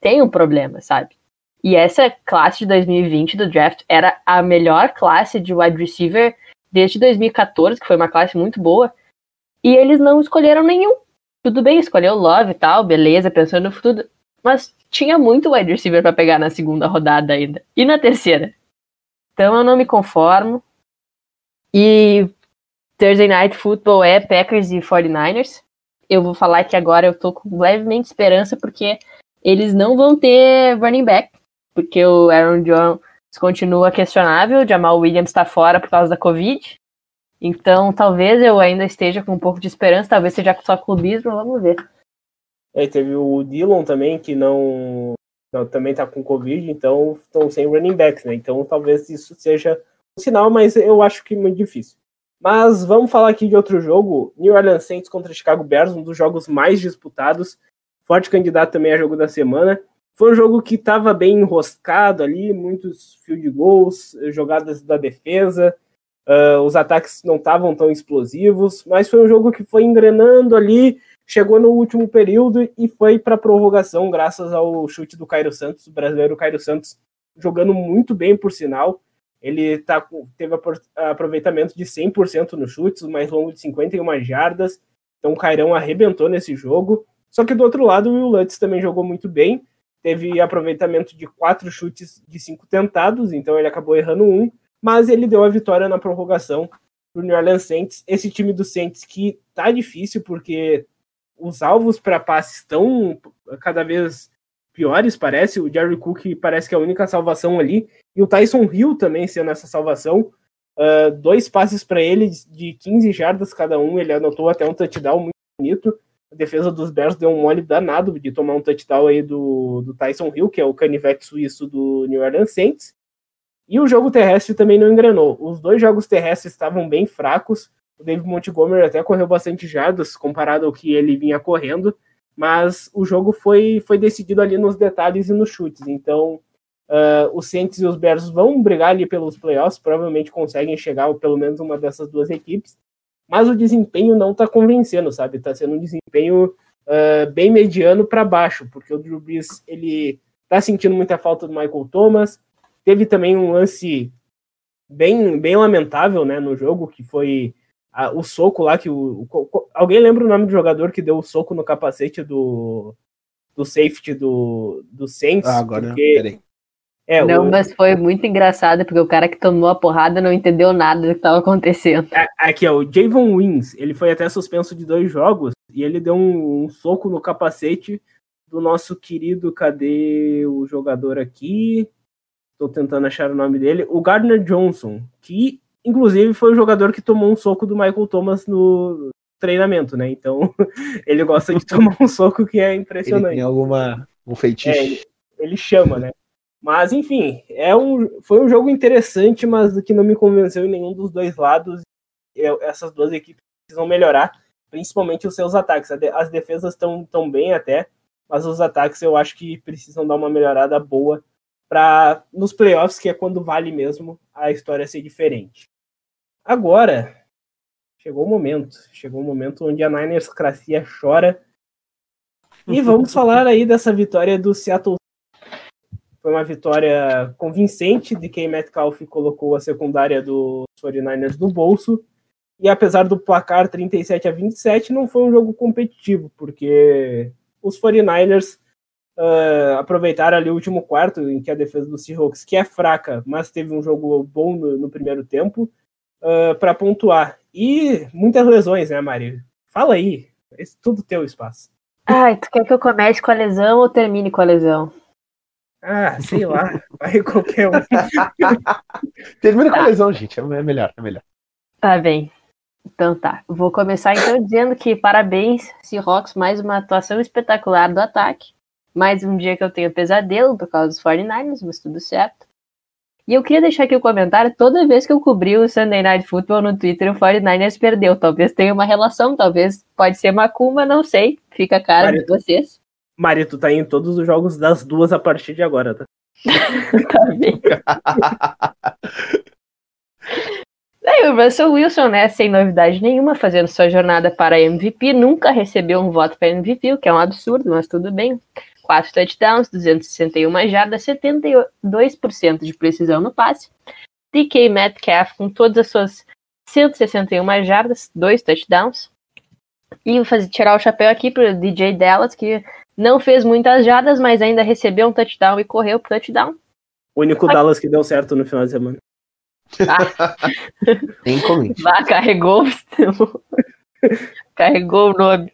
tem um problema, sabe? E essa classe de 2020 do draft era a melhor classe de wide receiver desde 2014, que foi uma classe muito boa, e eles não escolheram nenhum. Tudo bem, escolheu Love e tal, beleza, pensando no futuro, mas tinha muito wide receiver para pegar na segunda rodada ainda. E na terceira. Então eu não me conformo. E Thursday Night Football é Packers e 49ers. Eu vou falar que agora eu tô com levemente esperança porque eles não vão ter running back. Porque o Aaron Jones continua questionável, Jamal Williams está fora por causa da Covid. Então talvez eu ainda esteja com um pouco de esperança, talvez seja só clubismo, vamos ver. Aí teve o Dillon também, que não, não também tá com Covid, então estão sem running backs, né? Então talvez isso seja um sinal, mas eu acho que muito difícil. Mas vamos falar aqui de outro jogo, New Orleans Saints contra Chicago Bears, um dos jogos mais disputados, forte candidato também a jogo da semana. Foi um jogo que estava bem enroscado ali, muitos field goals, jogadas da defesa, uh, os ataques não estavam tão explosivos, mas foi um jogo que foi engrenando ali, chegou no último período e foi para prorrogação, graças ao chute do Cairo Santos, o brasileiro Cairo Santos, jogando muito bem, por sinal. Ele tá, teve aproveitamento de 100% nos chutes, mais longo de 51 jardas. Então o Cairão arrebentou nesse jogo. Só que do outro lado, o Will Lutz também jogou muito bem. Teve aproveitamento de quatro chutes de cinco tentados, então ele acabou errando um. Mas ele deu a vitória na prorrogação para o New Orleans Saints. Esse time do Saints que tá difícil, porque os alvos para passe estão cada vez piores, parece. O Jerry Cook parece que é a única salvação ali. E o Tyson Hill também sendo essa salvação. Uh, dois passes para ele de 15 jardas cada um. Ele anotou até um touchdown muito bonito. A defesa dos Bears deu um mole danado de tomar um touchdown aí do, do Tyson Hill, que é o canivete suíço do New Orleans Saints. E o jogo terrestre também não engrenou. Os dois jogos terrestres estavam bem fracos. O David Montgomery até correu bastante jardas comparado ao que ele vinha correndo, mas o jogo foi, foi decidido ali nos detalhes e nos chutes. Então, Uh, os Saints e os Bears vão brigar ali pelos playoffs, provavelmente conseguem chegar ou pelo menos uma dessas duas equipes, mas o desempenho não está convencendo, sabe? Está sendo um desempenho uh, bem mediano para baixo, porque o Drew Brees ele está sentindo muita falta do Michael Thomas. Teve também um lance bem, bem lamentável, né, no jogo, que foi a, o soco lá que o, o, alguém lembra o nome do jogador que deu o soco no capacete do do safety do do Saints? Ah, agora, porque, peraí. É, não, o... mas foi muito engraçado, porque o cara que tomou a porrada não entendeu nada do que estava acontecendo. Aqui, ó, o Javon Wins, ele foi até suspenso de dois jogos e ele deu um, um, soco no capacete do nosso querido, cadê o jogador aqui? Estou tentando achar o nome dele, o Gardner Johnson, que inclusive foi o jogador que tomou um soco do Michael Thomas no treinamento, né? Então, *laughs* ele gosta de tomar um soco que é impressionante. Ele tem alguma um feitiço. É, ele, ele chama, né? Mas, enfim, é um, foi um jogo interessante, mas que não me convenceu em nenhum dos dois lados. Eu, essas duas equipes precisam melhorar, principalmente os seus ataques. As defesas estão tão bem até, mas os ataques eu acho que precisam dar uma melhorada boa para nos playoffs, que é quando vale mesmo a história ser diferente. Agora, chegou o momento. Chegou o momento onde a Niners Cracia chora. E vamos *laughs* falar aí dessa vitória do Seattle foi uma vitória convincente de quem Metcalf colocou a secundária dos 49ers no bolso. E apesar do placar 37 a 27, não foi um jogo competitivo, porque os 49ers uh, aproveitaram ali o último quarto, em que a defesa do Seahawks, que é fraca, mas teve um jogo bom no, no primeiro tempo, uh, para pontuar. E muitas lesões, né, Mari? Fala aí, esse tudo teu espaço. Ai, tu quer que eu comece com a lesão ou termine com a lesão? Ah, sei lá, *laughs* vai qualquer um. *laughs* Termina tá. com a lesão, gente, é melhor, é melhor. Tá bem. Então tá, vou começar então dizendo que parabéns, Seahawks, mais uma atuação espetacular do ataque. Mais um dia que eu tenho pesadelo por causa dos 49ers, mas tudo certo. E eu queria deixar aqui o um comentário, toda vez que eu cobri o Sunday Night Football no Twitter, o 49ers perdeu. Talvez tenha uma relação, talvez pode ser Macumba, não sei. Fica a cara de vocês. *laughs* Mari, tu tá em todos os jogos das duas a partir de agora, tá? tá bem. Daí o Russell Wilson, né, sem novidade nenhuma, fazendo sua jornada para MVP, nunca recebeu um voto para MVP, o que é um absurdo, mas tudo bem. Quatro touchdowns, 261 jardas, 72% de precisão no passe. DK Metcalf com todas as suas 161 jardas, dois touchdowns. E vou fazer, tirar o chapéu aqui pro DJ Dallas, que não fez muitas jadas, mas ainda recebeu um touchdown e correu pro touchdown. O único Dallas que deu certo no final de semana. Ah. Tem comente. *laughs* Vá, carregou, *laughs* carregou o nome.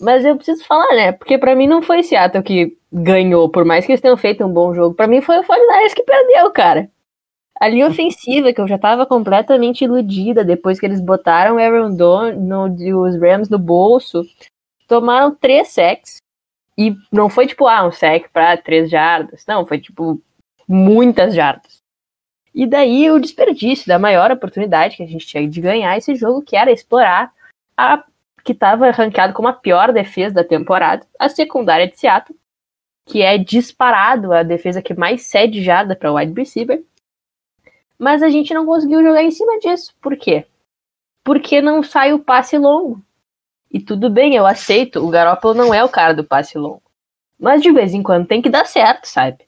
Mas eu preciso falar, né? Porque para mim não foi Seattle que ganhou, por mais que eles tenham feito um bom jogo. para mim foi o 49 que perdeu, cara. A linha ofensiva, que eu já tava completamente iludida depois que eles botaram Aaron Donald e os Rams no bolso, tomaram três sacks, e não foi tipo, ah, um sec para três jardas. Não, foi tipo muitas jardas. E daí o desperdício da maior oportunidade que a gente tinha de ganhar esse jogo, que era explorar a que estava ranqueado como a pior defesa da temporada, a secundária de Seattle, que é disparado a defesa que mais cede jarda para wide receiver. Mas a gente não conseguiu jogar em cima disso. Por quê? Porque não sai o passe longo. E tudo bem, eu aceito. O Garoppolo não é o cara do passe longo. Mas de vez em quando tem que dar certo, sabe?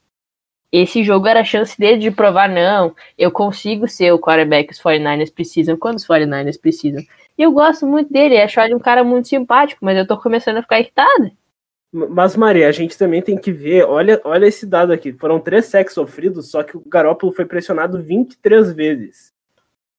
Esse jogo era a chance dele de provar, não, eu consigo ser o quarterback que os 49ers precisam quando os 49ers precisam. E eu gosto muito dele, acho ele um cara muito simpático, mas eu tô começando a ficar irritada. Mas, Maria, a gente também tem que ver, olha, olha esse dado aqui. Foram três sacks sofridos, só que o Garópolo foi pressionado 23 vezes.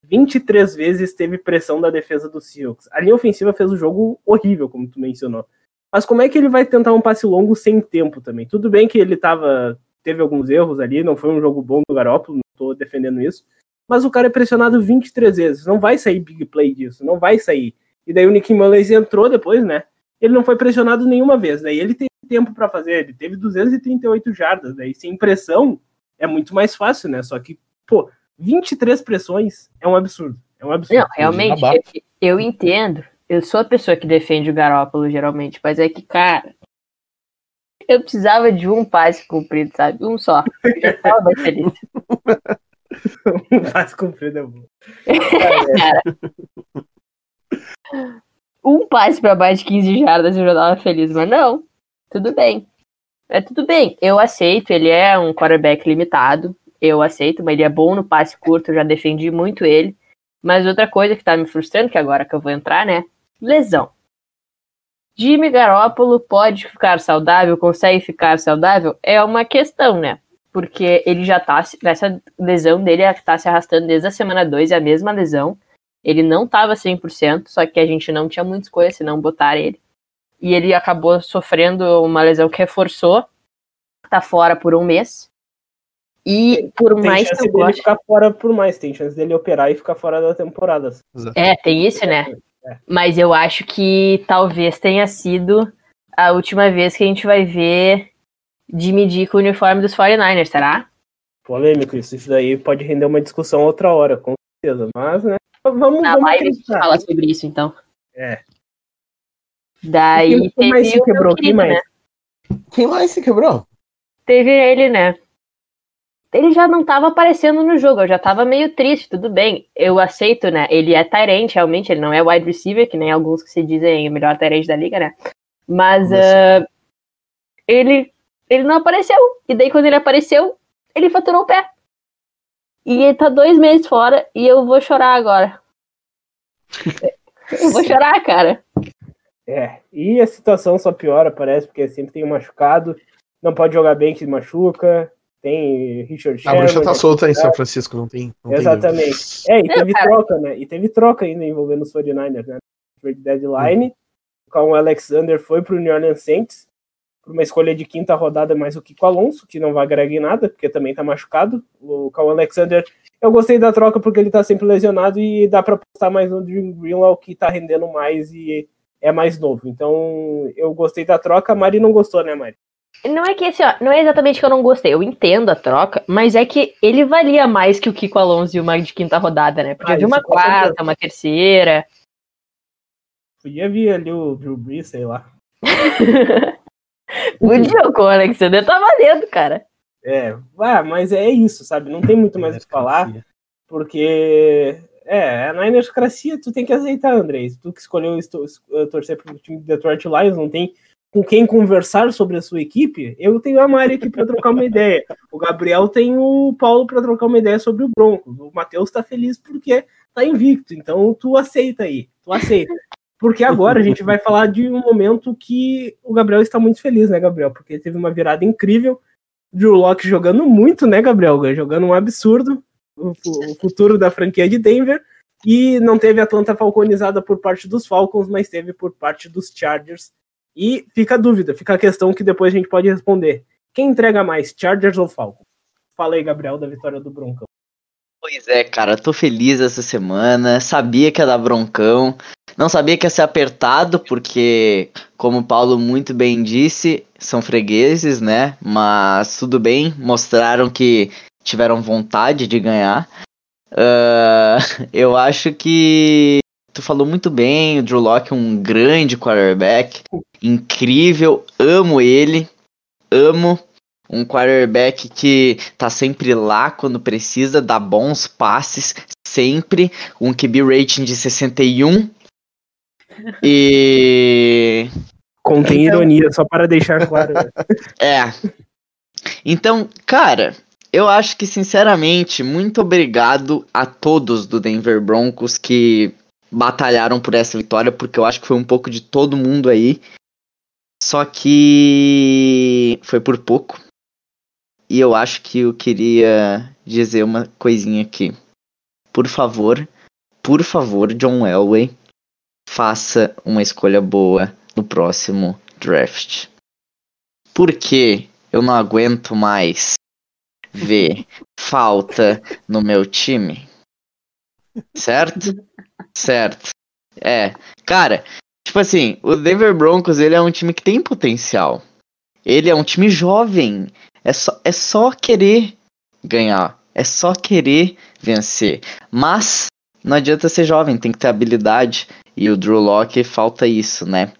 23 vezes teve pressão da defesa do Seahawks. A linha ofensiva fez o jogo horrível, como tu mencionou. Mas como é que ele vai tentar um passe longo sem tempo também? Tudo bem que ele tava, teve alguns erros ali, não foi um jogo bom do Garoppolo, não tô defendendo isso. Mas o cara é pressionado 23 vezes, não vai sair big play disso, não vai sair. E daí o Nick Mullins entrou depois, né? Ele não foi pressionado nenhuma vez, daí ele teve tempo para fazer, ele teve 238 jardas, daí sem pressão é muito mais fácil, né? Só que, pô, 23 pressões é um absurdo. É um absurdo. Não, realmente, eu, eu entendo. Eu sou a pessoa que defende o Garópolo, geralmente, mas é que, cara. Eu precisava de um passe cumprido, sabe? Um só. Eu já tava feliz. *laughs* um passe cumprido é bom. Um passe pra mais de 15 jardas eu já tava feliz, mas não. Tudo bem. É tudo bem. Eu aceito, ele é um quarterback limitado. Eu aceito, mas ele é bom no passe curto, eu já defendi muito ele. Mas outra coisa que tá me frustrando, que agora que eu vou entrar, né? Lesão. Jimmy Garoppolo pode ficar saudável, consegue ficar saudável? É uma questão, né? Porque ele já tá. Essa lesão dele tá se arrastando desde a semana 2, é a mesma lesão. Ele não tava 100%, só que a gente não tinha muita escolha se não botar ele. E ele acabou sofrendo uma lesão que reforçou. Tá fora por um mês. E por Tem mais chance que eu dele goste. ficar fora por mais, tem chance dele operar e ficar fora da temporada. É, tem isso, né? Mas eu acho que talvez tenha sido a última vez que a gente vai ver de medir com o uniforme dos 49ers, será? Polêmico isso, isso daí pode render uma discussão outra hora, com certeza. Mas, né? Vamos, Na vamos live a gente fala sobre isso, então. É. Daí Quem mais se quebrou? Quem querido, mais? né? Quem mais se quebrou? Teve ele, né? Ele já não tava aparecendo no jogo, eu já tava meio triste, tudo bem. Eu aceito, né? Ele é Tyrant, realmente, ele não é wide receiver, que nem alguns que se dizem o melhor Tyrant da liga, né? Mas ah, ele, ele não apareceu. E daí, quando ele apareceu, ele faturou o pé. E ele tá dois meses fora e eu vou chorar agora. Eu vou chorar, cara. É, e a situação só piora, parece, porque sempre tem um machucado, não pode jogar bem que se machuca, tem Richard A bruxa Sherman, tá solta em São Francisco, não tem. Não tem Exatamente. dúvida. É, e teve troca, né? E teve troca ainda envolvendo os 49ers, né? Deadline, o Cal Alexander foi pro New Orleans Saints por uma escolha de quinta rodada mais o Kiko Alonso, que não vai agregar em nada, porque também tá machucado. O Cal Alexander, eu gostei da troca porque ele tá sempre lesionado e dá pra apostar mais no Dream Greenlaw, que tá rendendo mais e é mais novo. Então, eu gostei da troca, a Mari não gostou, né, Mari? Não é que assim, ó, não é exatamente que eu não gostei, eu entendo a troca, mas é que ele valia mais que o Kiko Alonso e uma de quinta rodada, né? Porque Ah, vi uma quarta, uma terceira. Podia vir ali o Drew Brees, sei lá. *laughs* o Diogo Alexander tá valendo, cara. É, ah, mas é isso, sabe? Não tem muito mais o que falar. Porque é, a Ninerscracia tu tem que aceitar, Andrei. Tu que escolheu eh, torcer pro time do Detroit Lions, não tem com quem conversar sobre a sua equipe. Eu tenho a Mari aqui para trocar uma ideia. O Gabriel tem o Paulo para trocar uma ideia sobre o Broncos. O Matheus tá feliz porque tá invicto. Então tu aceita aí. Tu aceita. Porque agora a gente vai falar de um momento que o Gabriel está muito feliz, né, Gabriel? Porque teve uma virada incrível. Drew Locke jogando muito, né, Gabriel? Jogando um absurdo o, o futuro da franquia de Denver. E não teve Atlanta falconizada por parte dos Falcons, mas teve por parte dos Chargers. E fica a dúvida, fica a questão que depois a gente pode responder. Quem entrega mais, Chargers ou Falcons? Fala aí, Gabriel, da vitória do Broncão. Pois é, cara, tô feliz essa semana. Sabia que ia dar broncão. Não sabia que ia ser apertado, porque, como o Paulo muito bem disse, são fregueses, né? Mas tudo bem, mostraram que tiveram vontade de ganhar. Ah, *laughs* eu acho que tu falou muito bem, o Drew Locke é um grande quarterback, incrível, amo ele, amo um quarterback que tá sempre lá quando precisa, dá bons passes, sempre, um QB rating de 61. E Contém ironia, só para deixar claro. *laughs* é. Então, cara, eu acho que sinceramente, muito obrigado a todos do Denver Broncos que batalharam por essa vitória, porque eu acho que foi um pouco de todo mundo aí. Só que foi por pouco. E eu acho que eu queria dizer uma coisinha aqui. Por favor, por favor, John Elway, faça uma escolha boa no próximo draft. Porque eu não aguento mais ver falta no meu time. Certo? Certo. É. Cara, tipo assim, o Denver Broncos, ele é um time que tem potencial. Ele é um time jovem. É só, é só querer ganhar. É só querer vencer. Mas não adianta ser jovem, tem que ter habilidade. E o Drew Locke falta isso, né?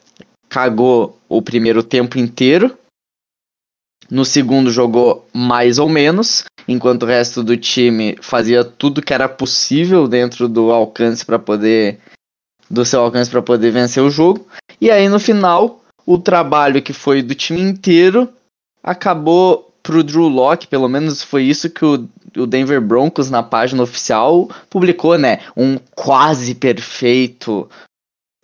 Cagou o primeiro tempo inteiro. No segundo jogou mais ou menos, enquanto o resto do time fazia tudo que era possível dentro do alcance para poder do seu alcance para poder vencer o jogo. E aí no final, o trabalho que foi do time inteiro acabou pro Drew Locke, pelo menos foi isso que o, o Denver Broncos na página oficial publicou, né? Um quase perfeito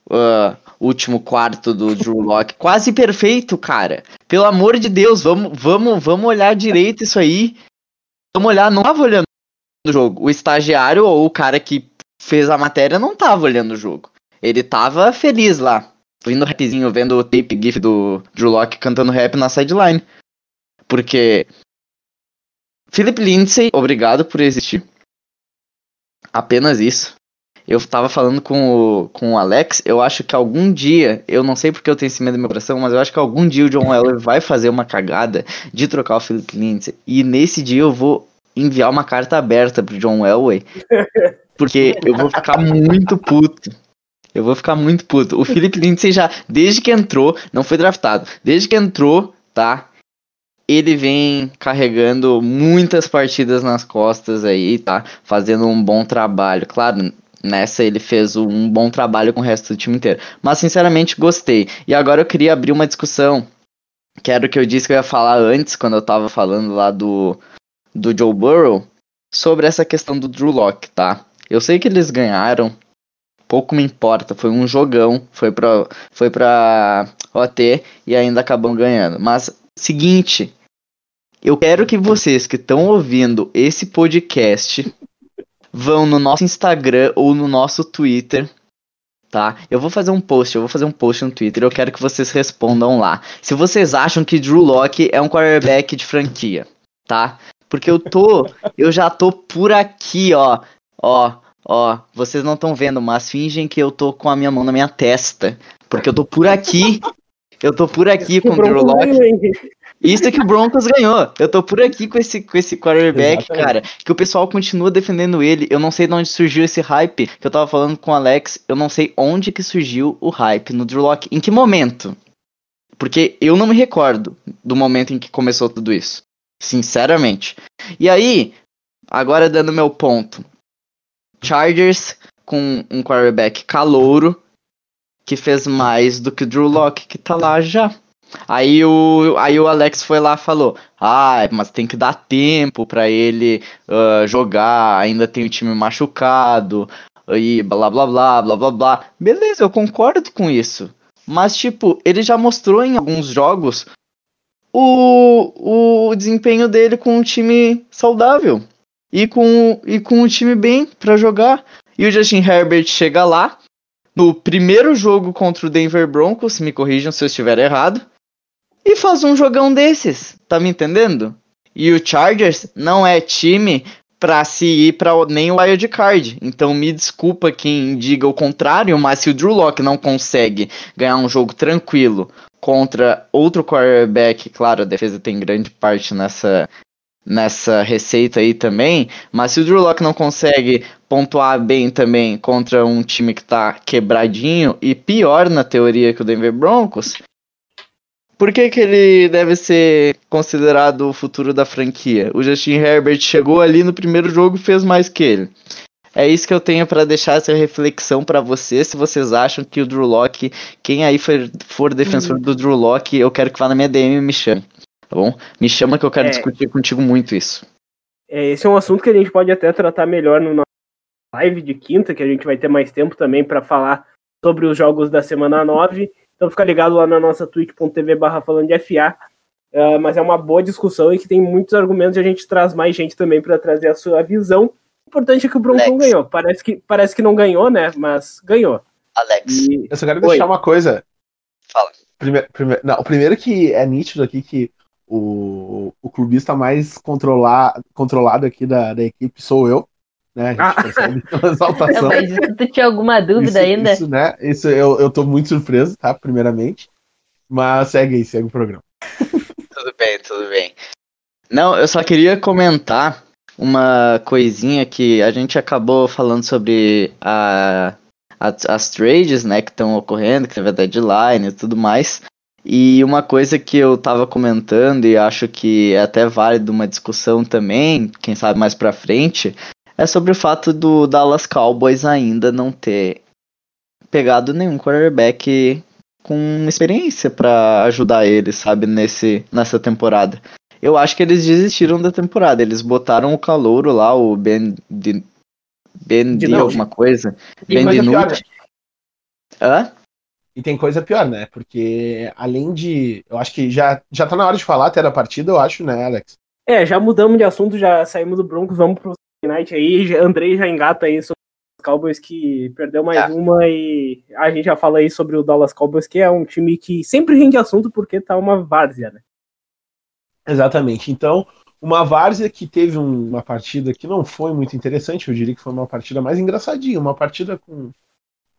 uh, último quarto do Drew Locke. Quase perfeito, cara. Pelo amor de Deus, vamos, vamos, vamos olhar direito isso aí. Vamos olhar, não tava olhando o jogo. O estagiário ou o cara que fez a matéria não tava olhando o jogo. Ele tava feliz lá. Vindo rapzinho, vendo o tape gif do Drew Locke cantando rap na sideline. Porque. Philip Lindsay, obrigado por existir. Apenas isso. Eu tava falando com o, com o Alex, eu acho que algum dia, eu não sei porque eu tenho esse medo no meu coração, mas eu acho que algum dia o John Elway vai fazer uma cagada de trocar o Philip Lindsay. E nesse dia eu vou enviar uma carta aberta pro John Elway. *laughs* Porque eu vou ficar muito puto. Eu vou ficar muito puto. O Philip Lindsay já, desde que entrou, não foi draftado, desde que entrou, tá? Ele vem carregando muitas partidas nas costas aí, tá? Fazendo um bom trabalho. Claro, Nessa ele fez um bom trabalho com o resto do time inteiro. Mas sinceramente gostei. E agora eu queria abrir uma discussão. Que era o que eu disse que eu ia falar antes, quando eu tava falando lá do, do Joe Burrow, sobre essa questão do Drew Locke, tá? Eu sei que eles ganharam, pouco me importa, foi um jogão, foi pra, foi pra OT e ainda acabam ganhando. Mas, seguinte, eu quero que vocês que estão ouvindo esse podcast vão no nosso Instagram ou no nosso Twitter, tá? Eu vou fazer um post, eu vou fazer um post no Twitter, eu quero que vocês respondam lá. Se vocês acham que Drew Locke é um quarterback de franquia, tá? Porque eu tô, eu já tô por aqui, ó, ó, ó, vocês não estão vendo, mas fingem que eu tô com a minha mão na minha testa, porque eu tô por aqui. Eu tô por aqui com o Drew Locke. Isso é que o Broncos ganhou. Eu tô por aqui com esse, com esse quarterback, Exatamente. cara. Que o pessoal continua defendendo ele. Eu não sei de onde surgiu esse hype. Que eu tava falando com o Alex. Eu não sei onde que surgiu o hype no Drew Lock. Em que momento? Porque eu não me recordo do momento em que começou tudo isso. Sinceramente. E aí, agora dando meu ponto. Chargers com um quarterback calouro que fez mais do que o Drew Locke, que tá lá já. Aí o, aí o Alex foi lá e falou: Ah, mas tem que dar tempo para ele uh, jogar, ainda tem o time machucado, e blá blá blá blá blá blá. Beleza, eu concordo com isso. Mas, tipo, ele já mostrou em alguns jogos o, o desempenho dele com um time saudável e com, e com um time bem para jogar. E o Justin Herbert chega lá no primeiro jogo contra o Denver Broncos, me corrijam se eu estiver errado e faz um jogão desses, tá me entendendo? E o Chargers não é time para se ir para nem o wild card. Então me desculpa quem diga o contrário, mas se o Drew Locke não consegue ganhar um jogo tranquilo contra outro quarterback, claro, a defesa tem grande parte nessa nessa receita aí também, mas se o Drew Locke não consegue pontuar bem também contra um time que tá quebradinho e pior na teoria que o Denver Broncos, por que, que ele deve ser considerado o futuro da franquia? O Justin Herbert chegou ali no primeiro jogo e fez mais que ele. É isso que eu tenho para deixar essa reflexão para vocês. Se vocês acham que o Drew Locke, quem aí for, for defensor uhum. do Drew Locke, eu quero que vá na minha DM e me chame. Tá bom? Me chama que eu quero é, discutir contigo muito isso. É, esse é um assunto que a gente pode até tratar melhor no nosso live de quinta, que a gente vai ter mais tempo também para falar sobre os jogos da semana 9. Então fica ligado lá na nossa twitch.tv barra falando de FA. Uh, mas é uma boa discussão e que tem muitos argumentos e a gente traz mais gente também para trazer a sua visão. O importante é que o Bronco ganhou. Parece que, parece que não ganhou, né? Mas ganhou. Alex. E... Eu só quero deixar Oi. uma coisa. Fala. Primeiro, primeiro, não, o primeiro que é nítido aqui que o, o clubista mais controlar, controlado aqui da, da equipe sou eu né? A gente ah. percebe *laughs* exaltação. mas isso tu tinha alguma dúvida isso, ainda? Isso, né? Isso eu, eu tô muito surpreso, tá? Primeiramente. Mas segue aí, segue o programa. *laughs* tudo bem, tudo bem. Não, eu só queria comentar uma coisinha que a gente acabou falando sobre a, a as trades, né, que estão ocorrendo, que teve a deadline e tudo mais. E uma coisa que eu tava comentando e acho que é até válido uma discussão também, quem sabe mais pra frente, é sobre o fato do Dallas Cowboys ainda não ter pegado nenhum quarterback com experiência para ajudar eles, sabe, nesse, nessa temporada. Eu acho que eles desistiram da temporada. Eles botaram o calouro lá, o Ben. De, ben de alguma coisa. ben coisa pior, né? Hã? E tem coisa pior, né? Porque além de. Eu acho que já, já tá na hora de falar até da partida, eu acho, né, Alex? É, já mudamos de assunto, já saímos do Broncos, vamos pro Night aí. Andrei já engata aí sobre os Cowboys que perdeu mais é. uma e a gente já fala aí sobre o Dallas Cowboys, que é um time que sempre rende assunto porque tá uma várzea, né? Exatamente. Então, uma várzea que teve uma partida que não foi muito interessante, eu diria que foi uma partida mais engraçadinha, uma partida com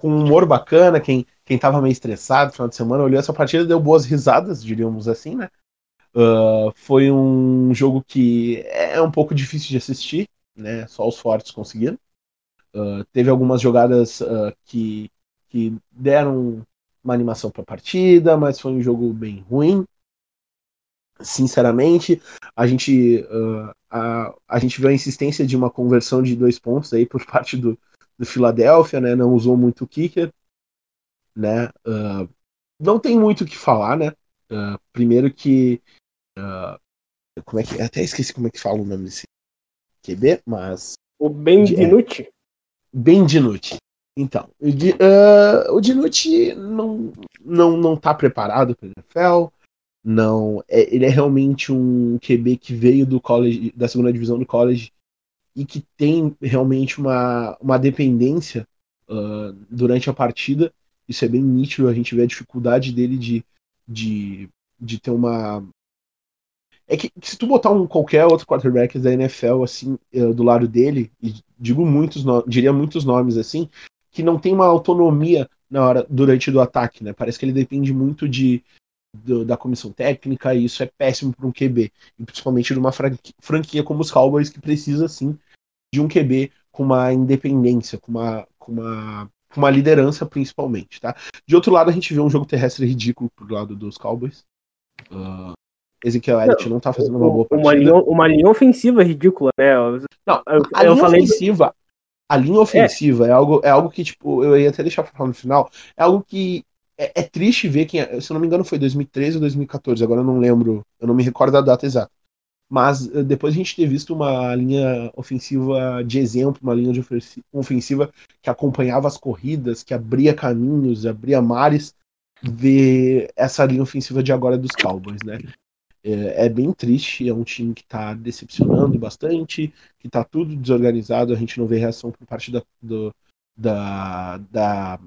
com um humor bacana, quem, quem tava meio estressado no final de semana olhou essa partida deu boas risadas, diríamos assim, né? Uh, foi um jogo que é um pouco difícil de assistir, né? Só os fortes conseguiram. Uh, teve algumas jogadas uh, que, que deram uma animação para a partida, mas foi um jogo bem ruim. Sinceramente, a gente, a, a gente viu a insistência de uma conversão de dois pontos aí por *laughs* parte do, do Philadelphia, né? Não usou muito o kicker, né? Uh, não tem muito o que falar, né? Uh, primeiro que uh, como é que até esqueci como é que fala o nome desse QB, mas o Ben Dinucci. É, ben Dinucci. Então, o, uh, o Dinucci não, não, não tá preparado para NFL. Não, é, ele é realmente um QB que veio do college, da segunda divisão do college e que tem realmente uma, uma dependência uh, durante a partida. Isso é bem nítido, a gente vê a dificuldade dele de, de, de ter uma. É que, que se tu botar um qualquer outro quarterback da NFL assim uh, do lado dele, e digo muitos diria muitos nomes assim, que não tem uma autonomia na hora durante do ataque, né? Parece que ele depende muito de, do, da comissão técnica, e isso é péssimo para um QB, e principalmente numa franquia como os Cowboys, que precisa sim de um QB com uma independência, com uma, com uma, uma liderança principalmente. Tá? De outro lado, a gente vê um jogo terrestre ridículo pro lado dos Cowboys. Uh, Ezequiel Elliott não, não tá fazendo uma boa partida. Uma linha, uma linha ofensiva ridícula, né? Não, a eu linha falei ofensiva, a linha ofensiva é. é. algo, é algo que, tipo, eu ia até deixar pra falar no final, é algo que é, é, triste ver quem. Se eu não me engano, foi 2013 ou 2014, agora eu não lembro, eu não me recordo da data exata. Mas eh, depois a gente ter visto uma linha ofensiva de exemplo, uma linha de ofensiva que acompanhava as corridas, que abria caminhos, abria mares, ver essa linha ofensiva de agora dos Cowboys, né? É, é bem triste, é um time que está decepcionando bastante, que está tudo desorganizado, a gente não vê reação por parte da, do, da, da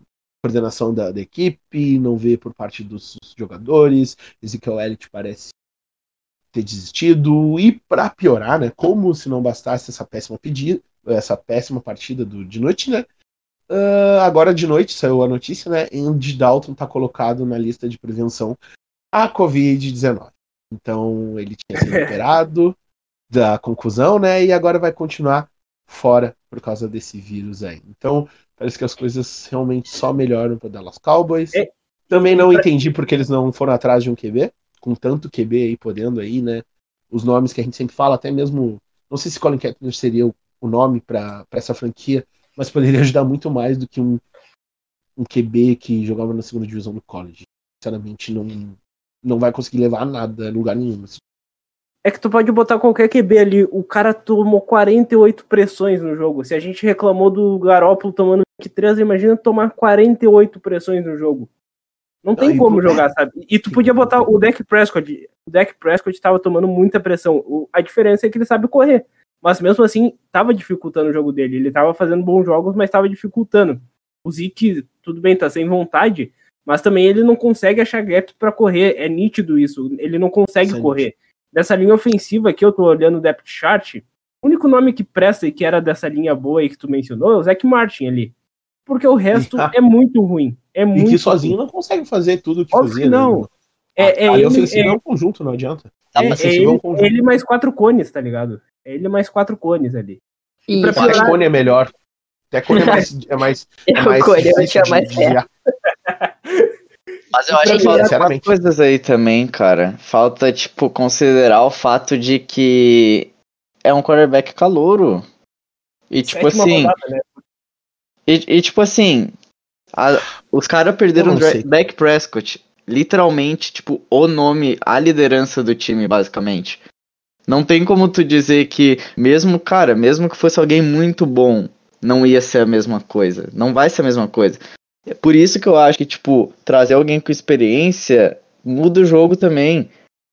coordenação da, da, equipe, não vê por parte dos jogadores. Ezekiel Elliott parece ter desistido e para piorar, né, como se não bastasse essa péssima pedida, essa péssima partida do de noite, né? Uh, agora de noite saiu a notícia, né? Andy Dalton está colocado na lista de prevenção à Covid-19. Então ele tinha *laughs* sido operado da conclusão, né? E agora vai continuar fora por causa desse vírus aí. Então Parece que as coisas realmente só melhoram para Dallas Cowboys. É. Também não entendi porque eles não foram atrás de um QB, com tanto QB aí podendo aí, né? Os nomes que a gente sempre fala, até mesmo, não sei se Colin Kaepernick seria o, o nome para essa franquia, mas poderia *laughs* ajudar muito mais do que um, um QB que jogava na segunda divisão do college. Sinceramente, não, não vai conseguir levar nada lugar nenhum. Assim. É que tu pode botar qualquer QB ali. O cara tomou 48 pressões no jogo. Se a gente reclamou do Garópolo tomando 23, imagina tomar 48 pressões no jogo. Não tem como jogar, sabe? E tu podia botar o Deck Prescott. O Deck Prescott tava tomando muita pressão. O, a diferença é que ele sabe correr. Mas mesmo assim, tava dificultando o jogo dele. Ele tava fazendo bons jogos, mas tava dificultando. O Zeke, tudo bem, tá sem vontade, mas também ele não consegue achar gaps para correr. É nítido isso. Ele não consegue Sim. correr dessa linha ofensiva aqui, eu tô olhando o depth chart, o único nome que presta e que era dessa linha boa aí que tu mencionou é o Zach Martin ali. Porque o resto *laughs* é muito ruim. É e muito que sozinho ruim. não consegue fazer tudo o que Óbvio fazia. Que não. Né? É, é, a, linha ofensiva é, é um conjunto, não adianta. É, é ele, é um conjunto. ele mais quatro cones, tá ligado? É ele mais quatro cones ali. E pra piorar... cone é melhor. Até cone é mais. É mais, *laughs* é mais o cone eu acho mais. Mas eu acho que falta coisas aí também, cara. Falta, tipo, considerar o fato de que é um quarterback calouro. E, tipo assim. rodada, né? E, e, tipo assim, a- os caras perderam o. Dak Prescott. Literalmente, tipo, o nome, a liderança do time, basicamente. Não tem como tu dizer que, mesmo, cara, mesmo que fosse alguém muito bom, não ia ser a mesma coisa. Não vai ser a mesma coisa. É por isso que eu acho que, tipo, trazer alguém com experiência muda o jogo também.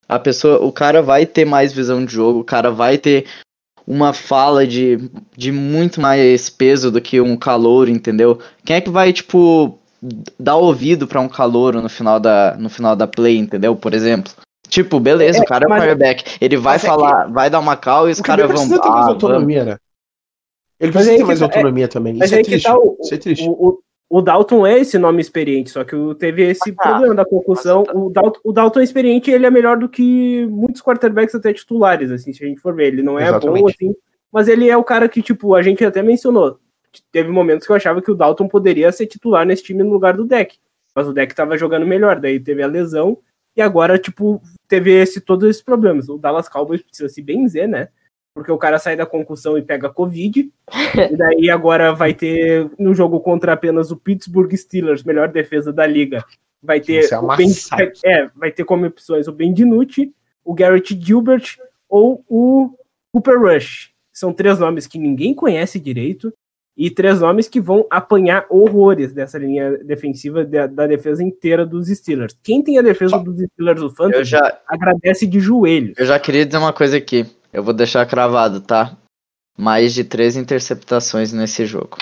A pessoa, o cara vai ter mais visão de jogo, o cara vai ter uma fala de, de muito mais peso do que um calouro, entendeu? Quem é que vai, tipo, dar ouvido pra um calouro no final da, no final da play, entendeu? Por exemplo. Tipo, beleza, É, o cara é um mas- quarterback. Ele vai é falar, vai dar uma call e os O caras vão. precisa ter mais Ah, autonomia, né? Ele precisa ter que mais tá- autonomia também. Mas Isso é que triste. tá o, Isso é triste. o, o, o Dalton é esse nome experiente, só que teve esse Ah, problema da concussão. mas- O Dalton, o Dalton é experiente e ele é melhor do que muitos quarterbacks até titulares, assim, se a gente for ver. Ele não é bom, Exatamente. assim, mas ele é o cara que, tipo, a gente até mencionou. Teve momentos que eu achava que o Dalton poderia ser titular nesse time no lugar do deck. Mas o deck tava jogando melhor, daí teve a lesão e agora, tipo, teve esse, todos esses problemas. O Dallas Cowboys precisa se benzer, né? Porque o cara sai da concussão e pega Covid. e daí agora vai ter no jogo contra apenas o Pittsburgh Steelers, melhor defesa da liga. Vai ter, ser o ben, é, vai ter como opções o Ben DiNucci, o Garrett Gilbert ou o Cooper Rush. São três nomes que ninguém conhece direito e três nomes que vão apanhar horrores dessa linha defensiva da, da defesa inteira dos Steelers. Quem tem a defesa dos Steelers do Eu Fantasy já, agradece de joelhos. eu já queria dizer uma coisa aqui. Eu vou deixar cravado, tá? Mais de três interceptações nesse jogo.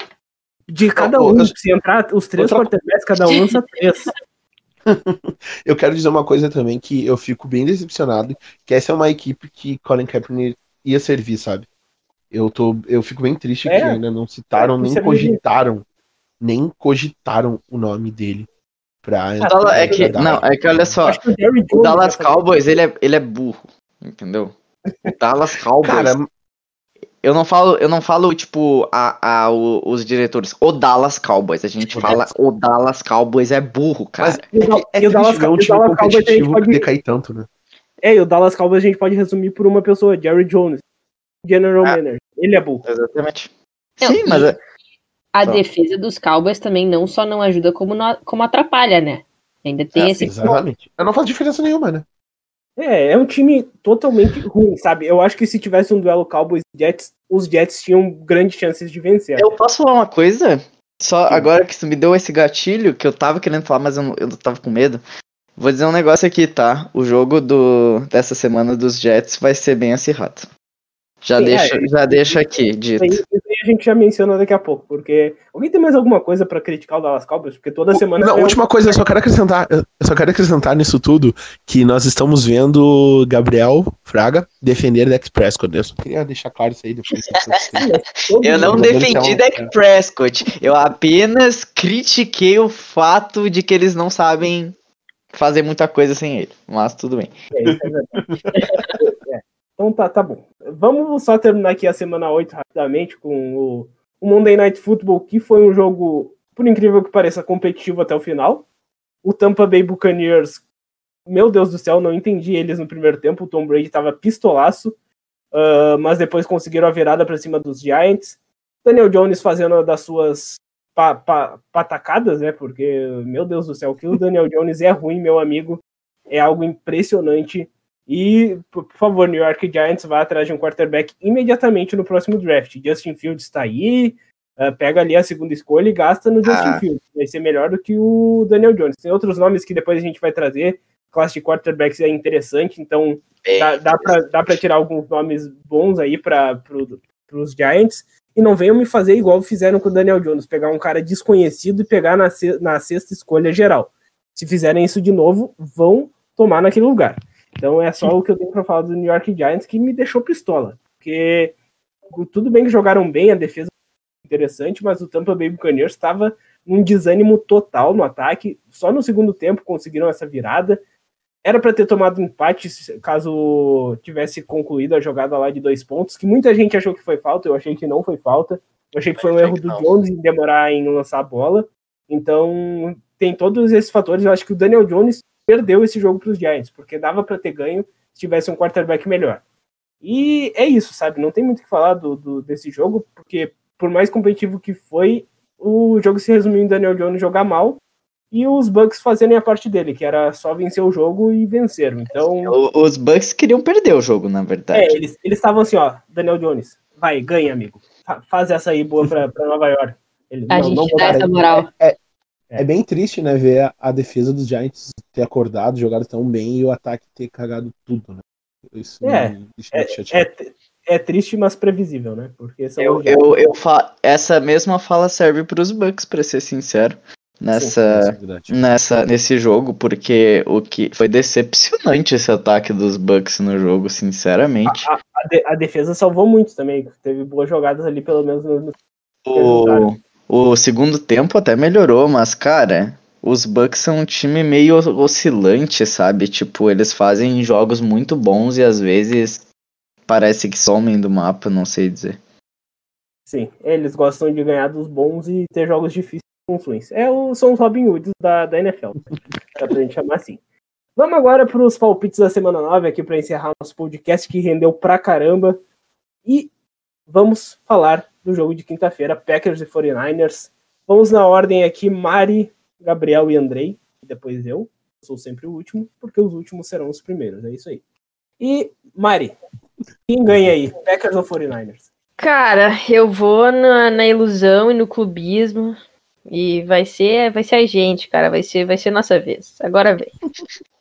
De cada Não, um, eu- se entrar os três Outra- quarterbacks, cada um lança três. *laughs* *laughs* Eu quero dizer uma coisa também que eu fico bem decepcionado, que essa é uma equipe que Colin Kaepernick ia servir, sabe? Eu tô, eu fico bem triste É. que ainda não citaram, É, nem cogitaram, nem cogitaram o nome dele pra é que, não, é que olha só. O Dallas fazer. Cowboys, ele é, ele é burro, entendeu? O Dallas Cowboys, Cara, eu não falo, eu não falo tipo a, a- o- os diretores, o Dallas Cowboys, a gente fala o Dallas Cowboys é burro, cara. mas o Dal- é, e o Dallas ver um o time Dallas Cowboys a gente competitivo pode- decair tanto, né? É, e o Dallas Cowboys a gente pode resumir por uma pessoa, Jerry Jones, General Ah. Manager. Ele é burro. Exatamente. Não, Sim, mas é- A Tá. defesa dos Cowboys também não só não ajuda, como, não- como atrapalha, né? Ainda tem É, esse. Exatamente. Eu não faz diferença nenhuma, né? É, é um time totalmente ruim, sabe? Eu acho que se tivesse um duelo Cowboys e Jets, os Jets tinham grandes chances de vencer. eu posso falar uma coisa? Só agora que me deu esse gatilho, que eu tava querendo falar, mas eu, eu tava com medo. Vou dizer um negócio aqui, tá? O jogo do, dessa semana dos Jets vai ser bem acirrado. Já, Sim, deixa, é, já deixa aqui, Isso dito. aí, isso aí a gente já menciona daqui a pouco, porque alguém tem mais alguma coisa pra criticar o Dallas Cowboys? Porque toda semana Não, um- última coisa, eu só quero acrescentar, eu só quero acrescentar nisso tudo que nós estamos vendo Gabriel Fraga defender Dex Prescott. Eu só queria deixar claro isso aí depois. Eu *laughs* não defendi Dak é. Prescott. Eu apenas critiquei o fato de que eles não sabem fazer muita coisa sem ele. Mas tudo bem. É, isso é verdade. *laughs* Então tá, tá bom. Vamos só terminar aqui a semana 8 rapidamente com o, o Monday Night Football, que foi um jogo, por incrível que pareça, competitivo até o final. O Tampa Bay Buccaneers, meu Deus do céu, não entendi eles no primeiro tempo. O Tom Brady tava pistolaço, ah, mas depois conseguiram a virada para cima dos Giants. Daniel Jones fazendo das suas pa- pa- patacadas, né? Porque, meu Deus do céu, que o Daniel Jones é ruim, meu amigo. É algo impressionante. E, por favor, New York Giants vá atrás de um quarterback imediatamente no próximo draft. Justin Fields está aí, ah, pega ali a segunda escolha e gasta no Justin Ah. Fields. Vai ser melhor do que o Daniel Jones. Tem outros nomes que depois a gente vai trazer. Classe de quarterbacks é interessante, então dá, dá, pra, dá pra tirar alguns nomes bons aí para pro, os Giants. E não venham me fazer igual fizeram com o Daniel Jones, pegar um cara desconhecido e pegar na, na sexta escolha geral. Se fizerem isso de novo, vão tomar naquele lugar. Então é só o que eu tenho pra falar do New York Giants que me deixou pistola. Porque tudo bem que jogaram bem, a defesa foi interessante, mas o Tampa Bay Buccaneers estava num desânimo total no ataque. Só no segundo tempo conseguiram essa virada. Era para ter tomado empate caso tivesse concluído a jogada lá de dois pontos, que muita gente achou que foi falta, eu achei que não foi falta. Eu achei que foi um erro do. Jones em demorar em lançar a bola. Então tem todos esses fatores. Eu acho que o Daniel Jones perdeu esse jogo para os Giants, porque dava para ter ganho se tivesse um quarterback melhor. E é isso, sabe? Não tem muito o que falar do, do, desse jogo, porque por mais competitivo que foi, o jogo se resumiu em Daniel Jones jogar mal e os Bucks fazerem a parte dele, que era só vencer o jogo e vencer. Então. Os Bucks queriam perder o jogo, na verdade. É, eles estavam assim, ó, Daniel Jones, vai, ganha, amigo. Faz essa aí boa pra, pra Nova York. Ele, a não, gente não dá essa moral. É, é, é, bem triste, né, ver a, a, defesa dos Giants ter acordado, jogado tão bem e o ataque ter cagado tudo, né? Isso é, é, é, é, triste, mas previsível, né? Porque eu, eu, eu fa... Essa mesma fala serve para os Bucks, para ser sincero nessa, Sim, nessa nesse jogo, porque o que foi decepcionante esse ataque dos Bucks no jogo, sinceramente. A, a, de, a defesa salvou muito também, teve boas jogadas ali, pelo menos no, o, o segundo tempo até melhorou, mas cara, os Bucks são um time meio oscilante, sabe? Tipo, eles fazem jogos muito bons e às vezes parece que somem do mapa, não sei dizer. Sim, eles gostam de ganhar dos bons e ter jogos difíceis influência. É o, são os Robin Hoods da, da NFL. Dá pra gente chamar assim. Vamos agora para os palpites da semana 9 aqui para encerrar nosso podcast que rendeu pra caramba. E vamos falar do jogo de quinta-feira, Packers e 49ers. Vamos na ordem aqui, Mari, Gabriel e Andrei. E depois eu. Sou sempre o último, porque os últimos serão os primeiros. É isso aí. E, Mari, quem ganha aí? Packers ou 49ers? Cara, eu vou na, na ilusão e no clubismo. E vai ser, vai ser a gente, cara. Vai ser, vai ser nossa vez. Agora vem. *laughs*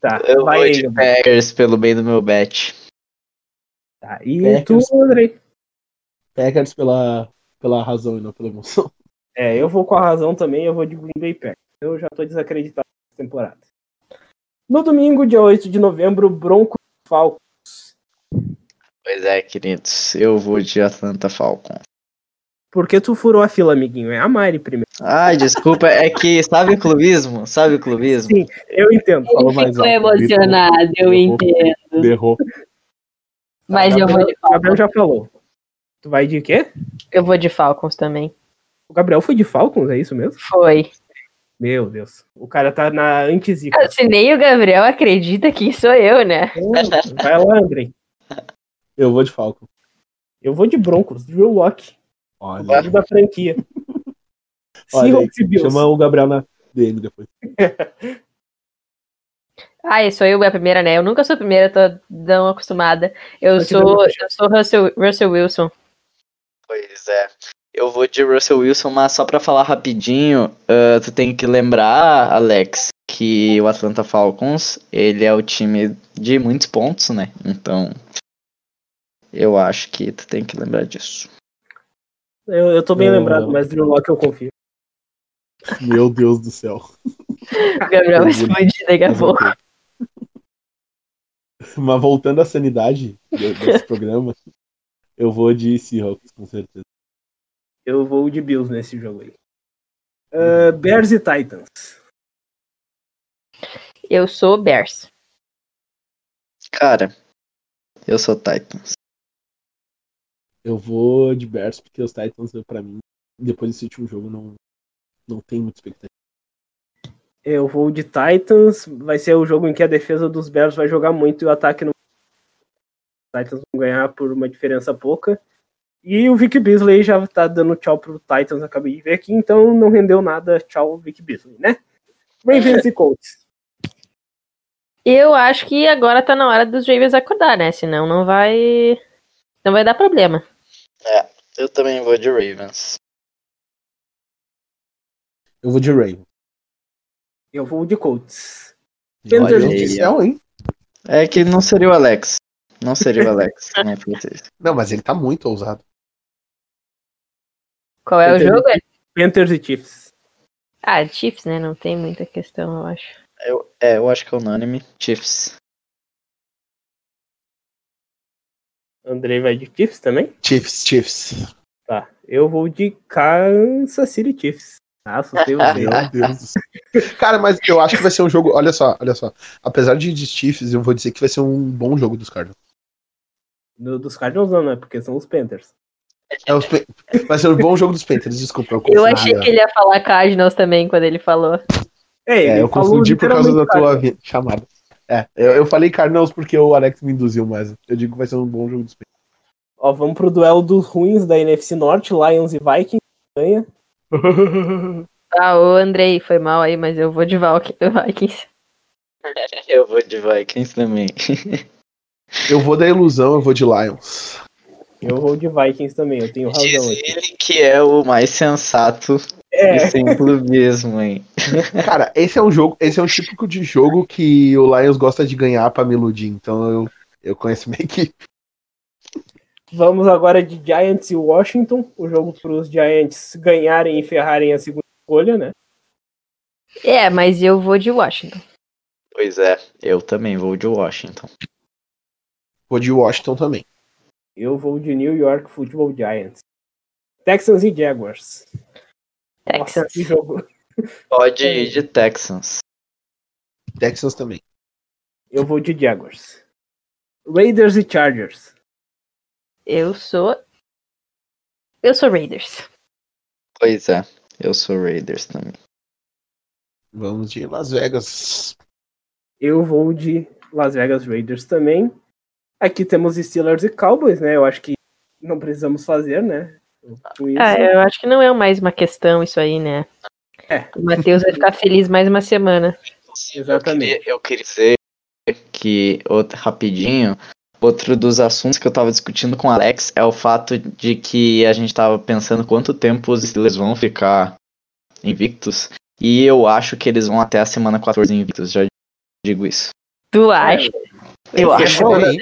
Tá, eu vai vou de Packers pelo bem do meu bet. Tá, e Packers, tu, Andrei? Packers pela, pela razão e não pela emoção. *laughs* É, eu vou com a razão também, eu vou de Green Bay Packers. Eu já tô desacreditado nessa temporada. No domingo, dia 8 de novembro, Broncos Falcons. Pois é, queridos. Eu vou de Atlanta Falcons. Porque tu furou a fila, amiguinho. É a Mari primeiro. Ai, desculpa, é que sabe o clubismo? Sabe o clubismo? Sim, eu entendo. Ele mais ficou emocionado, eu entendo. Derrou. Mas eu vou de Falcons. O Gabriel já falou. Tu vai de quê? Eu vou de Falcons também. O Gabriel foi de Falcons, é isso mesmo? Foi. Meu Deus. O cara tá na antizica. Se nem o Gabriel acredita que sou eu, né? Vai lá, André. Eu vou de Falcons. Eu vou de Broncos, Drew Locke. Olha. O da franquia. *laughs* Olha, chama o Gabriel na DM depois. *laughs* Ah, sou eu a primeira, né? Eu nunca sou a primeira, tô tão acostumada. Eu sou, eu sou Russell, Russell Wilson. Pois é. Eu vou de Russell Wilson, mas só pra falar rapidinho, uh, tu tem que lembrar, Alex, que o Atlanta Falcons, ele é o time de muitos pontos, né? Então, eu acho que tu tem que lembrar disso. Eu, eu tô bem lembrado, mas Drew Locke eu confio. Meu Deus do céu. *laughs* Gabriel vai explodir daqui a pouco. Mas voltando à sanidade desse programa, eu vou de Seahawks, com certeza. Eu vou de Bills nesse jogo aí. Uh, Bears e Titans. Eu sou Bears. Cara, eu sou Titans. Eu vou de Bears porque os Titans, para mim, depois desse último jogo, não, não tem muita expectativa. Eu vou de Titans. Vai ser o jogo em que a defesa dos Bears vai jogar muito e o ataque não. Os Titans vão ganhar por uma diferença pouca. E o Vic Beasley já tá dando tchau pro Titans, acabei de ver aqui, então não rendeu nada. Tchau, Vic Beasley, né? Ravens e Colts. Eu acho que agora tá na hora dos Ravens acordar, né? Senão não vai. Não vai dar problema. É, eu também vou de Ravens. Eu vou de Ravens. Eu vou de Colts. Panthers oficial, hein? É que não seria o Alex. Não seria o Alex. *laughs* né, não, mas ele tá muito ousado. Qual é Panthers, o jogo? Panthers e Chiefs. Ah, Chiefs, né? Não tem muita questão, eu acho. Eu, é, eu acho que é unânime. Chiefs. Andrei vai de Chiefs também? Chiefs, Chiefs. Tá. Eu vou de Kansas City Chiefs. Ah, assustei *laughs* você. Meu Deus do céu. Cara, mas eu acho que vai ser um jogo. Olha só, olha só. Apesar de, de Chiefs, eu vou dizer que vai ser um bom jogo dos Cardinals. No, dos Cardinals não, né? Porque são os Panthers. É, os Vai ser um bom jogo dos Panthers, desculpa. Eu, eu achei que ele ia falar Cardinals também quando ele falou. É, ele É, eu falou confundi por causa da tua chamada. É, eu, eu falei Cardinals porque o Alex me induziu, mas eu digo que vai ser um bom jogo dos Patriots. Ó, vamos pro duelo dos ruins da NFC Norte, Lions e Vikings. Ganha. *laughs* Ah, ô Andrei, foi mal aí, mas eu vou de *laughs* Vikings. Eu vou de Vikings também. *laughs* Eu vou da ilusão, eu vou de Lions. Eu vou de Vikings também, eu tenho razão Diz aqui. ele que é o mais sensato É, e sem clubismo, hein? *laughs* Cara, esse é um jogo, esse é um típico de jogo que o Lions gosta de ganhar pra me iludir. Então eu, eu conheço minha equipe. vamos agora de Giants e Washington. O jogo pros Giants ganharem e ferrarem a segunda escolha, né? É, mas eu vou de Washington. Pois é, eu também vou de Washington. Vou de Washington também. Eu vou de New York Football Giants. Texans e Jaguars. Nossa, Texans. que jogo. Pode ir de Texans. Texans também. Eu vou de Jaguars. Raiders e Chargers. Eu sou. Eu sou Raiders. Pois é, eu sou Raiders também. Vamos de Las Vegas. Eu vou de Las Vegas Raiders também. Aqui temos Steelers e Cowboys, né? Eu acho que não precisamos fazer, né? Com isso. Ah, eu acho que não é mais uma questão isso aí, né? É. O Matheus vai ficar feliz mais uma semana. Exatamente. Eu queria, eu queria dizer que, outro, rapidinho, outro dos assuntos que eu tava discutindo com o Alex é o fato de que a gente tava pensando quanto tempo os Steelers vão ficar invictos. E eu acho que eles vão até a semana 14 invictos, já digo isso. Tu acha? Eu É acho. bom, né?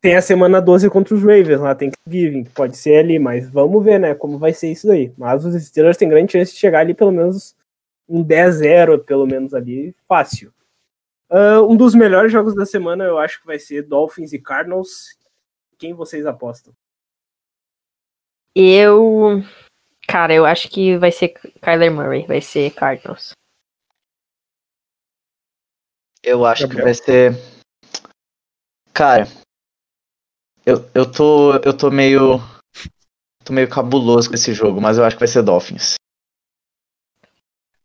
Tem a semana 12 contra os Ravens lá, tem Thanksgiving, que pode ser ali, mas vamos ver, né, como vai ser isso daí. Mas os Steelers têm grande chance de chegar ali pelo menos um 10-0, pelo menos ali, fácil. Ah, um dos melhores jogos da semana eu acho que vai ser Dolphins e Cardinals. Quem vocês apostam? Eu. Cara, eu acho que vai ser Kyler Murray, vai ser Cardinals. Eu acho que Gabriel. vai ser. Cara, eu, eu tô. Eu tô meio. Tô meio cabuloso com esse jogo, mas eu acho que vai ser Dolphins.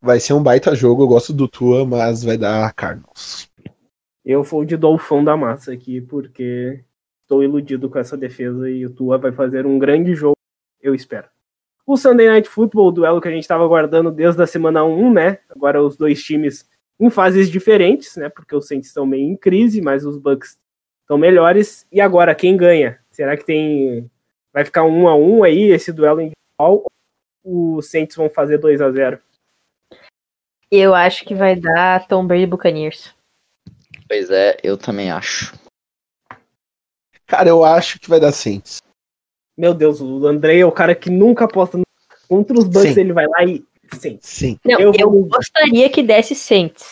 Vai ser um baita jogo, eu gosto do Tua, mas vai dar Cardinals. Eu vou de Dolfão da massa aqui, porque estou iludido com essa defesa e o Tua vai fazer um grande jogo, eu espero. O Sunday Night Football, o duelo que a gente estava aguardando desde a semana 1, né? Agora os dois times em fases diferentes, né? Porque os Saints estão meio em crise, mas os Bucks estão melhores. E agora, quem ganha? Será que tem. Vai ficar um a um aí, esse duelo individual? Ou os Saints vão fazer 2 a 0 Eu acho que vai dar Tom Brady e Buccaneers. Pois é, eu também acho. Cara, eu acho que vai dar Saints. Meu Deus, o André é o cara que nunca aposta no- contra os Bucks, ele vai lá e. Saints. Sim. Não, Eu eu, vou- gostaria que desse Saints.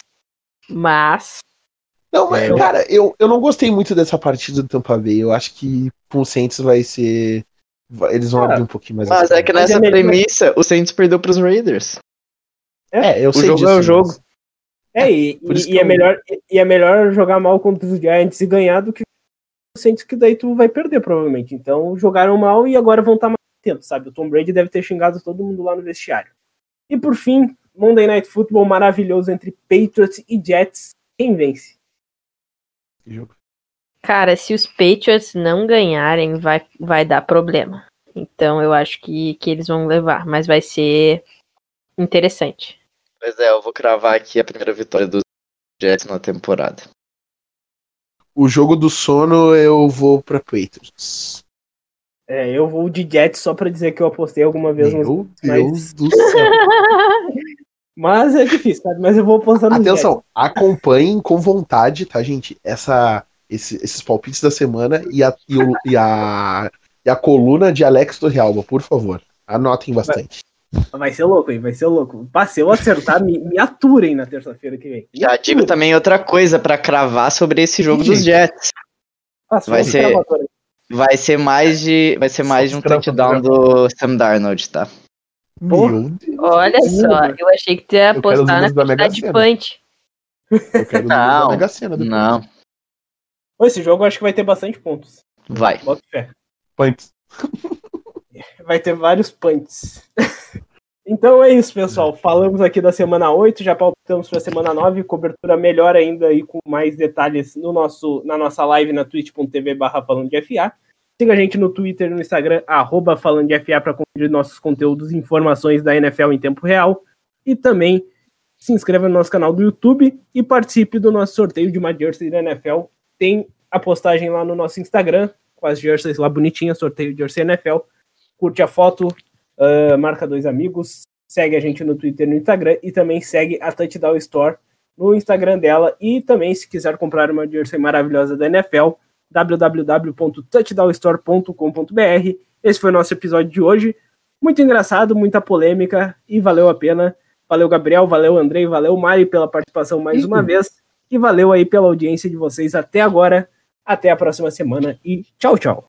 Mas. Não, mas, É. cara, eu, eu não gostei muito dessa partida do Tampa Bay. Eu acho que com o Saints vai ser. Eles vão Ah, abrir um pouquinho mais. Mas é que nessa é premissa, o Saints perdeu pros Raiders. É, eu o sei jogo disso, é o mas- jogo. É, e, e- e é eu- melhor, e é melhor jogar mal contra os Giants e ganhar do que os Saints, que daí tu vai perder, provavelmente. Então, jogaram mal e agora vão estar mais atentos, sabe? O Tom Brady deve ter xingado todo mundo lá no vestiário. E por fim, Monday Night Football maravilhoso entre Patriots e Jets. Quem vence? Jogo. Cara, se os Patriots não ganharem, vai, vai dar problema. Então eu acho que, que eles vão levar, mas vai ser interessante. Pois é, eu vou cravar aqui a primeira vitória dos Jets na temporada. O jogo do sono eu vou pra Patriots. É, eu vou de Jets só pra dizer que eu apostei alguma vez. Meu mas- Deus do céu. *laughs* Mas é difícil, sabe? Mas eu vou Jets. Atenção, acompanhem com vontade, tá, gente? Essa, esse- esses palpites da semana e a, e, o- e a, e a coluna de Alex do Realba, por favor. Anotem bastante. Vai ser louco, hein? Vai ser louco. Pá, se eu acertar, me, me aturem na terça-feira que vem. Já digo também outra coisa pra cravar sobre esse jogo Ih, dos Jets. Vai ser-. Vai ser mais de, vai ser mais de um touchdown do Sam Darnold, tá? Porra. Meu Deus. Olha só, eu achei que tu ia apostar na quantidade de punch. Eu quero Não, não, Mega Sena depois. Não, Pô, Esse jogo eu acho que vai ter bastante pontos. vai. Bota fé. Punts. *laughs* Vai ter vários punts. *laughs* Então é isso, pessoal. Falamos aqui da semana 8, já palpitamos para a semana 9, cobertura melhor ainda aí com mais detalhes no nosso, na nossa live na twitch.tv barra falando de FA. Siga a gente no Twitter e no Instagram, arroba falando de FA para conferir nossos conteúdos e informações da NFL em tempo real. E também se inscreva no nosso canal do YouTube e participe do nosso sorteio de uma jersey da NFL. Tem a postagem lá no nosso Instagram, com as jerseys lá bonitinhas, sorteio de jersey NFL. Curte a foto, uh, marca dois amigos, segue a gente no Twitter e no Instagram e também segue a Touchdown Store no Instagram dela e também se quiser comprar uma jersey maravilhosa da NFL, www.touchdownstore.com.br. Esse foi o nosso episódio de hoje. Muito engraçado, muita polêmica e valeu a pena. Valeu, Gabriel, valeu, Andrei, valeu, Mari, pela participação mais uma vez. E valeu aí pela audiência de vocês até agora. Até a próxima semana e tchau, tchau.